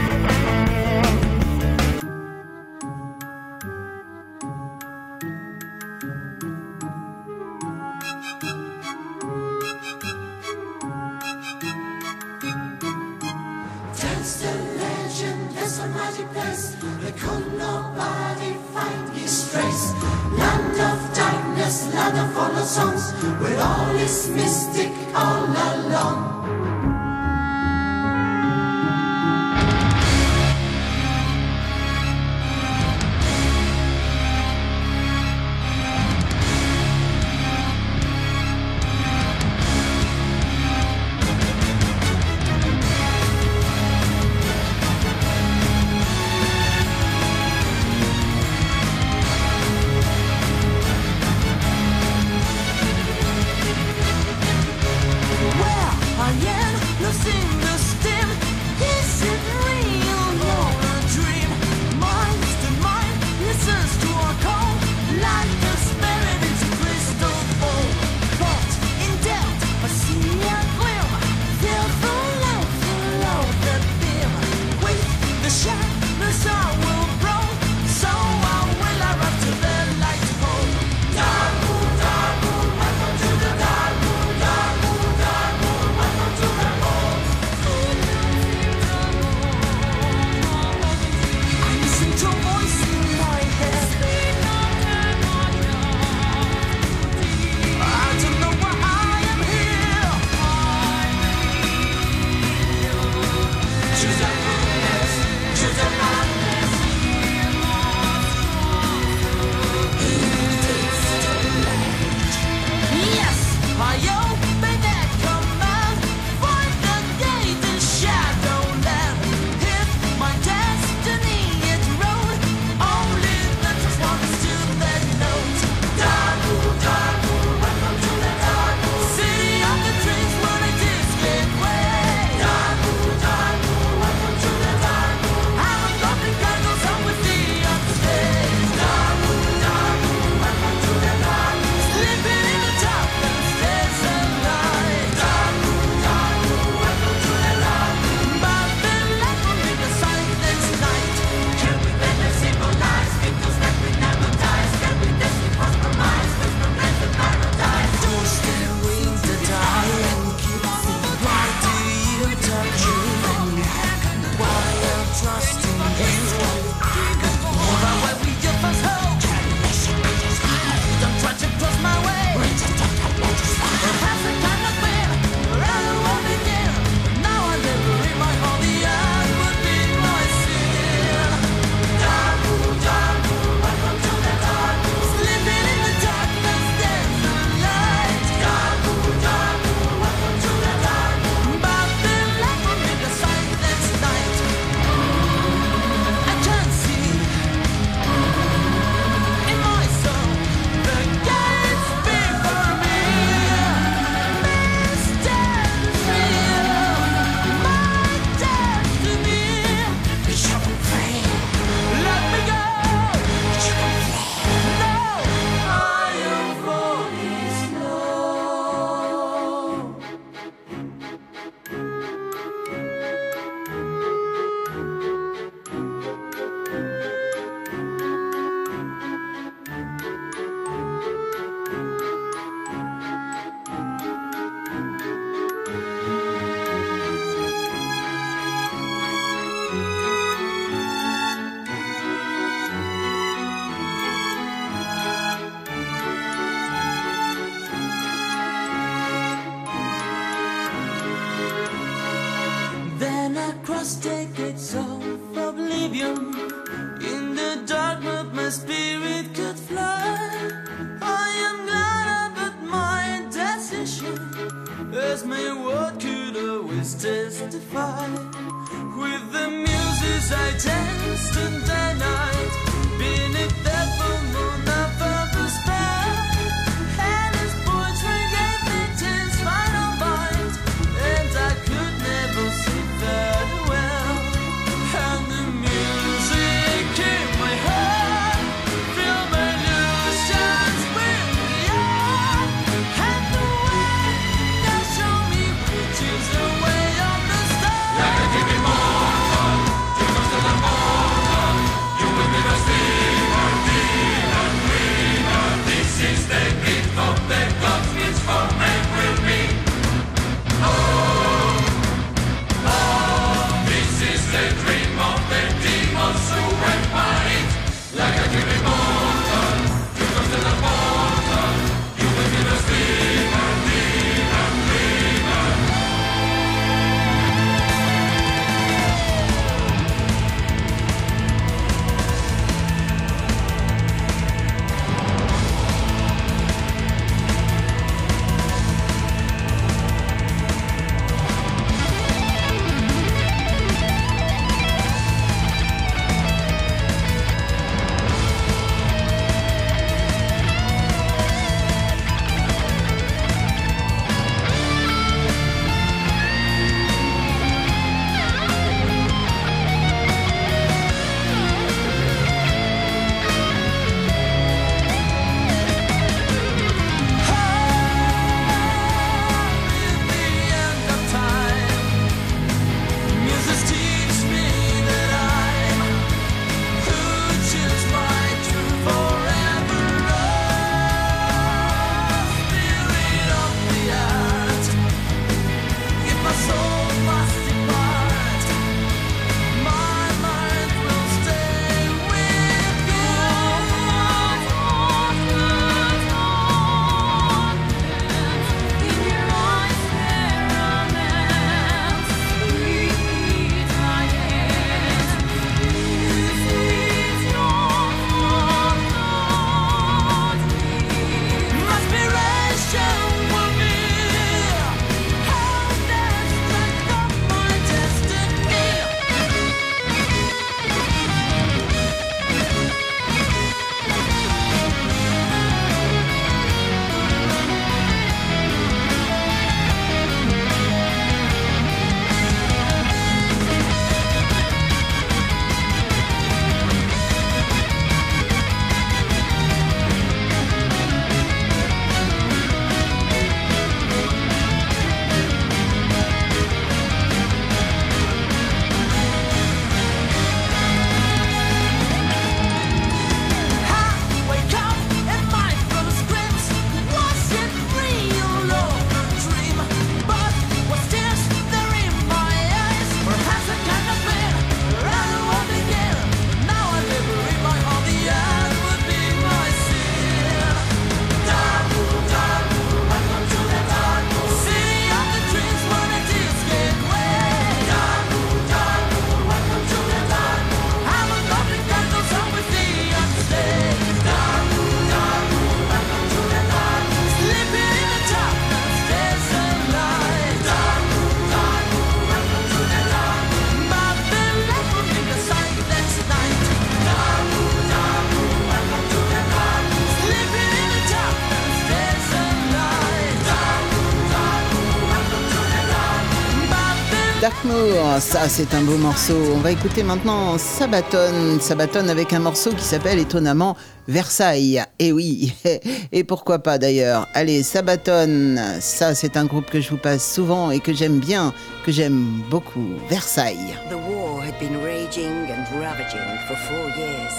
[SPEAKER 1] Darkmoor, ça c'est un beau morceau. On va écouter maintenant Sabaton. Sabaton avec un morceau qui s'appelle étonnamment Versailles. Et oui, et pourquoi pas d'ailleurs. Allez, Sabaton, ça c'est un groupe que je vous passe souvent et que j'aime bien, que j'aime beaucoup. Versailles.
[SPEAKER 14] The war had been raging and ravaging for four years,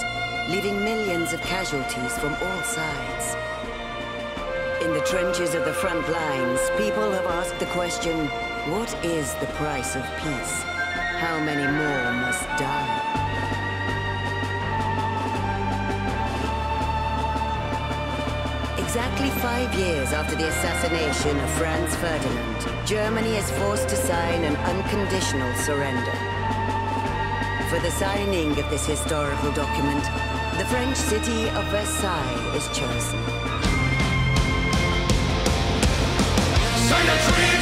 [SPEAKER 14] leaving millions of casualties from all sides. In the trenches of the front lines, people have asked the question what is the price of peace? How many more must die? Exactly five years after the assassination of Franz Ferdinand, Germany is forced to sign an unconditional surrender. For the signing of this historical document, the French city of Versailles is chosen.
[SPEAKER 2] Sign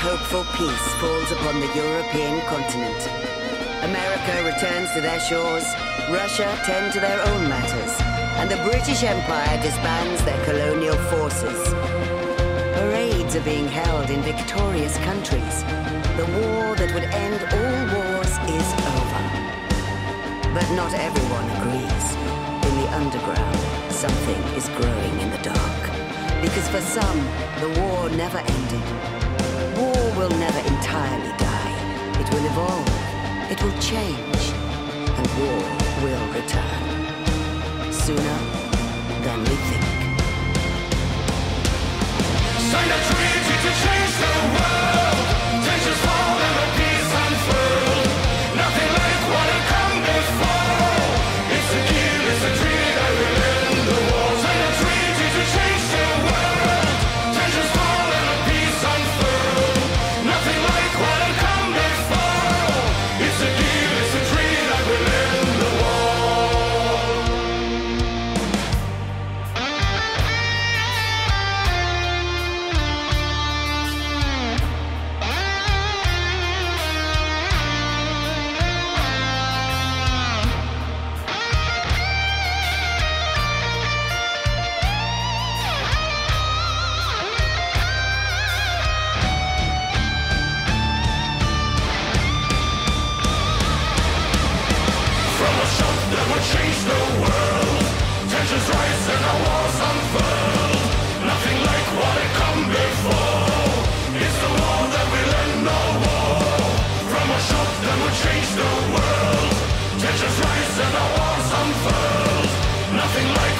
[SPEAKER 14] hopeful peace falls upon the European continent. America returns to their shores, Russia tend to their own matters, and the British Empire disbands their colonial forces. Parades are being held in victorious countries. The war that would end all wars is over. But not everyone agrees. In the underground, something is growing in the dark. Because for some, the war never ended. War will never entirely die. It will evolve. It will change. And war will return. Sooner than we think.
[SPEAKER 2] Sign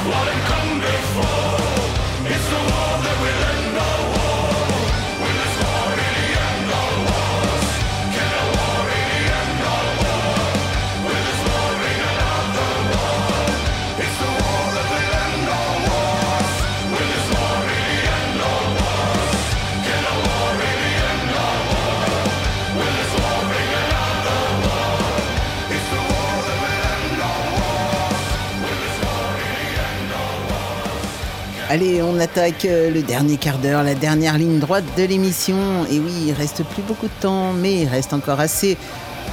[SPEAKER 2] what
[SPEAKER 1] On attaque euh, le dernier quart d'heure, la dernière ligne droite de l'émission. Et oui, il reste plus beaucoup de temps, mais il reste encore assez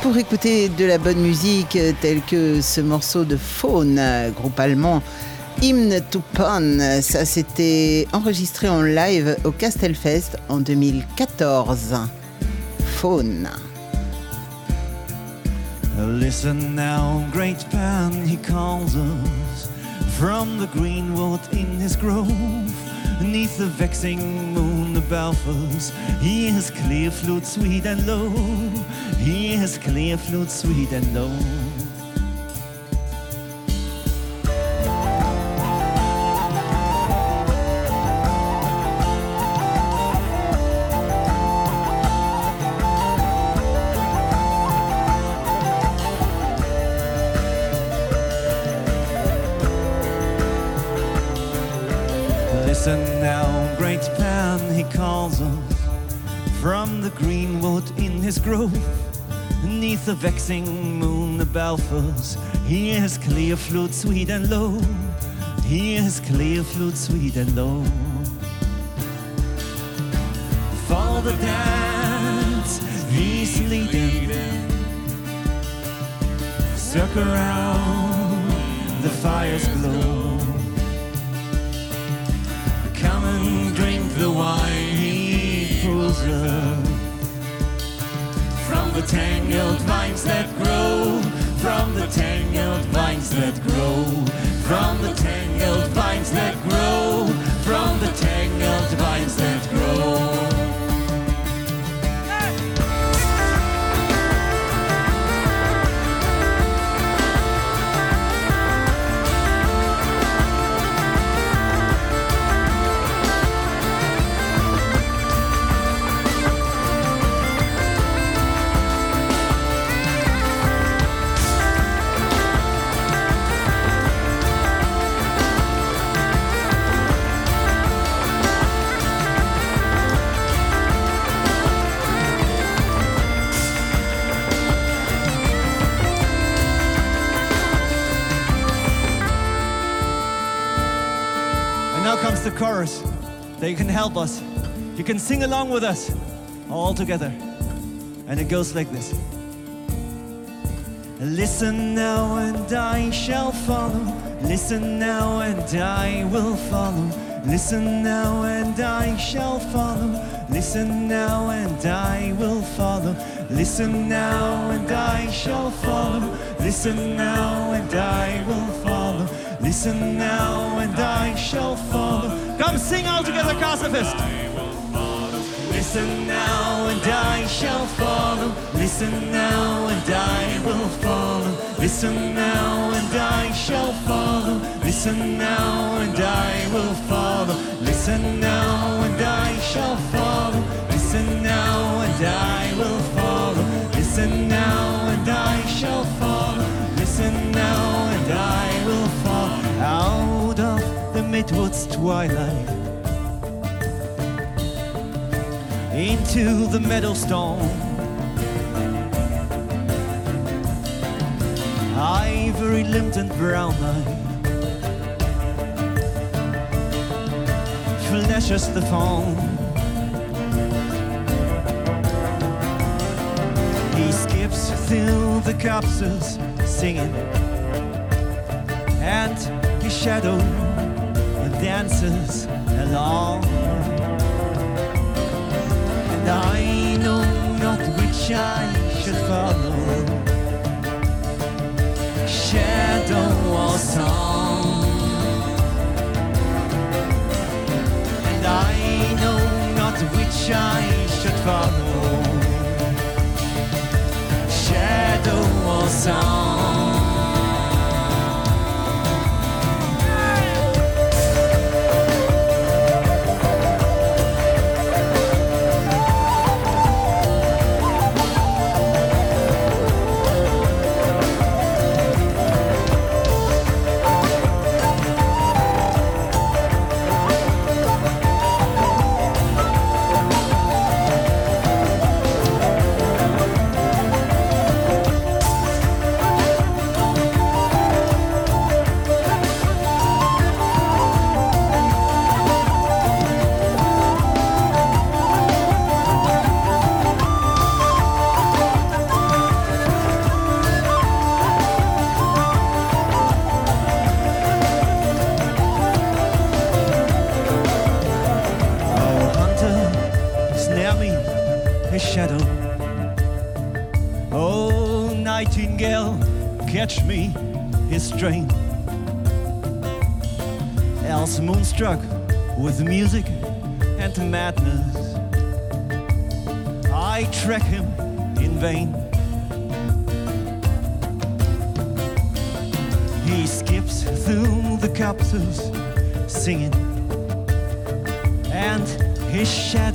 [SPEAKER 1] pour écouter de la bonne musique euh, telle que ce morceau de Faune, groupe allemand. Hymne to Pun, ça c'était enregistré en live au Castelfest en 2014. Faune.
[SPEAKER 15] Listen now, great pan, he calls us from the greenwood in his grove. Neath the vexing moon above us, he has clear flute sweet and low. He has clear flute sweet and low. The greenwood in his grove. Neath the vexing moon, the belfers, he is clear flute, sweet and low. He is clear flute, sweet and low. For the dance, he's leading. Circle around, the fire's glow. Come and drink the wine he pulls up the tangled vines that grow, from the tangled vines that grow, from the tangled vines that grow, from the tangled vines that They can help us. You can sing along with us all together. And it goes like this. Listen now and I shall follow. Listen now and I will follow. Listen now and I shall follow. Listen now and I will follow. Listen now and I shall follow. Listen now and I will follow. Listen now and I shall follow. Come sing all together, Casafist. Listen now and I shall follow. Listen now and I will follow. Listen now and I shall follow. Listen now and I will follow. Listen now and I shall follow. Listen now and I will follow. Listen now the midwoods twilight. into the meadow stone. Ivory limbed and brown eyed, flashes the phone. He skips through the capsules singing, and his shadow dances along. And I know not which I should follow. Shadow or song. And I know not which I should follow. Shadow or song music and to madness. I track him in vain. He skips through the copses singing and his shadow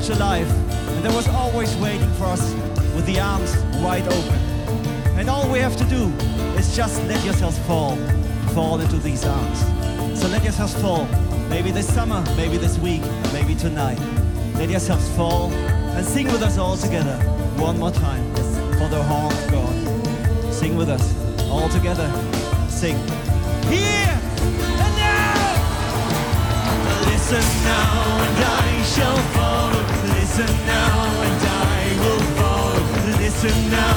[SPEAKER 15] much alive, and there was always waiting for us with the arms wide open. And all we have to do is just let yourselves fall, fall into these arms. So let yourselves fall, maybe this summer, maybe this week, maybe tonight. Let yourselves fall and sing with us all together one more time for the horn of God. Sing with us all together. Sing. Listen now and I shall follow. Listen now and I will follow. Listen now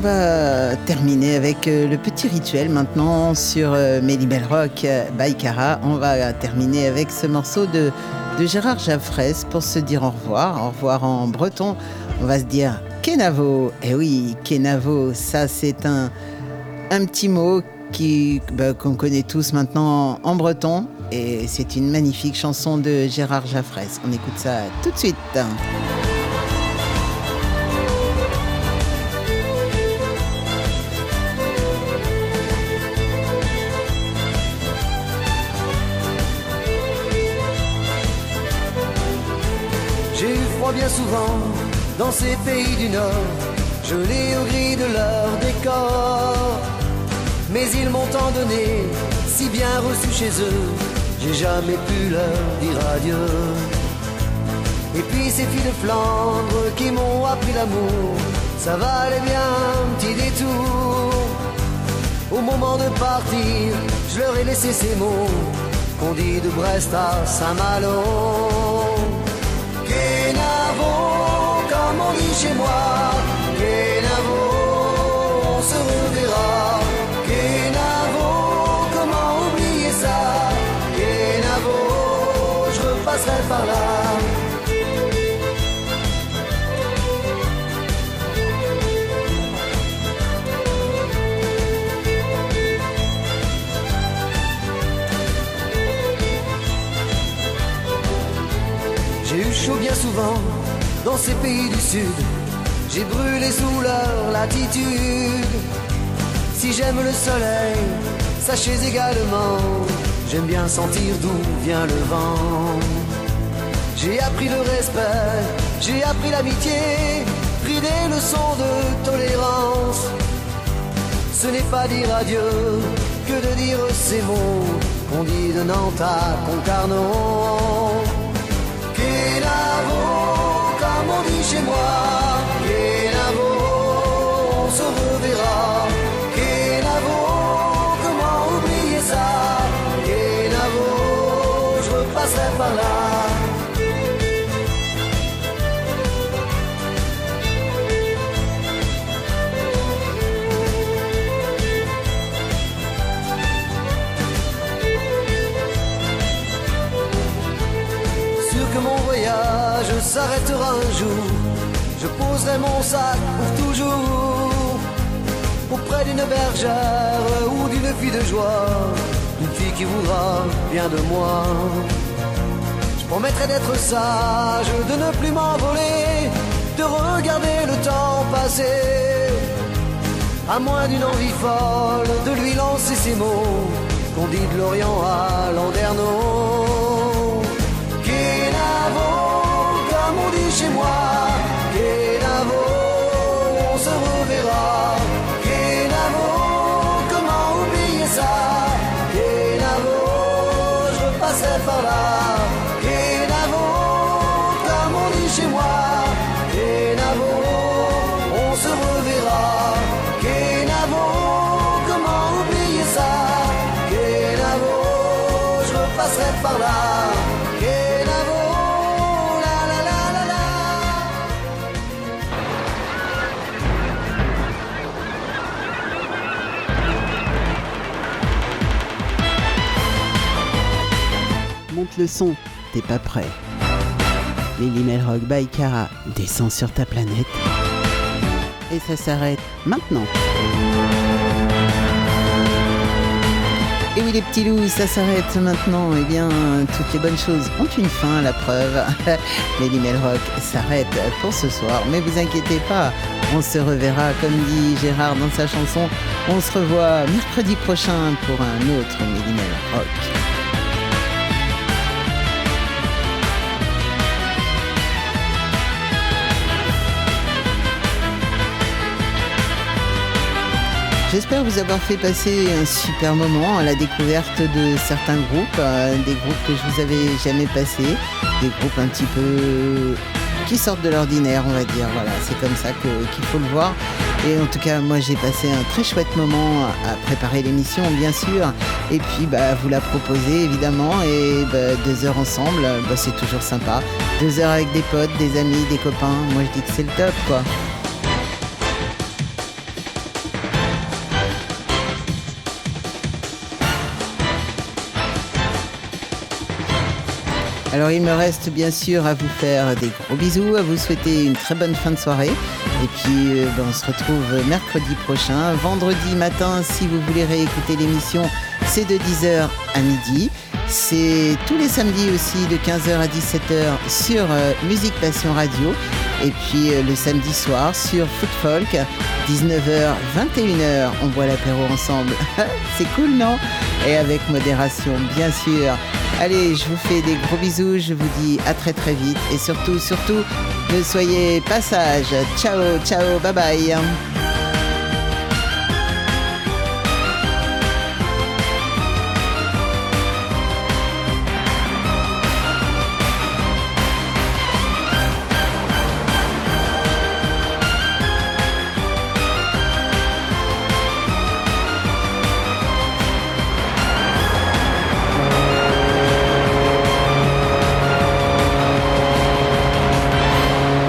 [SPEAKER 1] on va terminer avec euh, le petit rituel maintenant sur euh, Melly Bell Rock euh, by Cara. On va terminer avec ce morceau de, de Gérard Jaffres pour se dire au revoir. Au revoir en breton. On va se dire Kenavo. Eh oui, Kenavo, ça c'est un, un petit mot qui bah, qu'on connaît tous maintenant en breton. Et c'est une magnifique chanson de Gérard Jaffres. On écoute ça tout de suite.
[SPEAKER 16] Dans ces pays du Nord, gelé au gris de leur décor. Mais ils m'ont tant donné, si bien reçu chez eux, j'ai jamais pu leur dire adieu. Et puis ces filles de Flandre qui m'ont appris l'amour, ça valait bien un petit détour. Au moment de partir, je leur ai laissé ces mots qu'on dit de Brest à Saint-Malo. Comme on dit chez moi, Kenavo, on se reverra. Kenavo, comment oublier ça Kenavo, je repasserai par là. J'ai eu chaud bien souvent dans ces pays du sud. J'ai brûlé sous leur latitude. Si j'aime le soleil, sachez également, j'aime bien sentir d'où vient le vent. J'ai appris le respect, j'ai appris l'amitié, pris des leçons de tolérance. Ce n'est pas dire adieu que de dire ces mots qu'on dit de Nantes à Concarneau. Kenavo, comme on pour toujours auprès d'une bergère ou d'une fille de joie, une fille qui voudra bien de moi. Je promettrai d'être sage, de ne plus m'envoler, de regarder le temps passer. À moins d'une envie folle de lui lancer ces mots qu'on dit de l'Orient à Landerneau. Kenavo, comme on dit chez moi,
[SPEAKER 1] Le son, t'es pas prêt. Lily Melrock by Cara descend sur ta planète. Et ça s'arrête maintenant. Et oui les petits loups, ça s'arrête maintenant. Eh bien, toutes les bonnes choses ont une fin, la preuve. Lily Melrock s'arrête pour ce soir. Mais vous inquiétez pas, on se reverra, comme dit Gérard dans sa chanson. On se revoit mercredi prochain pour un autre Lily Melrock. J'espère vous avoir fait passer un super moment à la découverte de certains groupes, euh, des groupes que je vous avais jamais passés, des groupes un petit peu qui sortent de l'ordinaire, on va dire. Voilà, c'est comme ça qu'il faut le voir. Et en tout cas, moi, j'ai passé un très chouette moment à préparer l'émission, bien sûr. Et puis, bah, vous la proposer, évidemment. Et bah, deux heures ensemble, bah, c'est toujours sympa. Deux heures avec des potes, des amis, des copains. Moi, je dis que c'est le top, quoi. Alors il me reste bien sûr à vous faire des gros bisous, à vous souhaiter une très bonne fin de soirée. Et puis euh, on se retrouve mercredi prochain, vendredi matin si vous voulez réécouter l'émission, c'est de 10h à midi. C'est tous les samedis aussi de 15h à 17h sur euh, Musique Passion Radio. Et puis euh, le samedi soir sur Foot Folk, 19h, 21h, on boit l'apéro ensemble. C'est cool, non? Et avec modération, bien sûr. Allez, je vous fais des gros bisous, je vous dis à très très vite. Et surtout, surtout, ne soyez pas sages. Ciao, ciao, bye bye.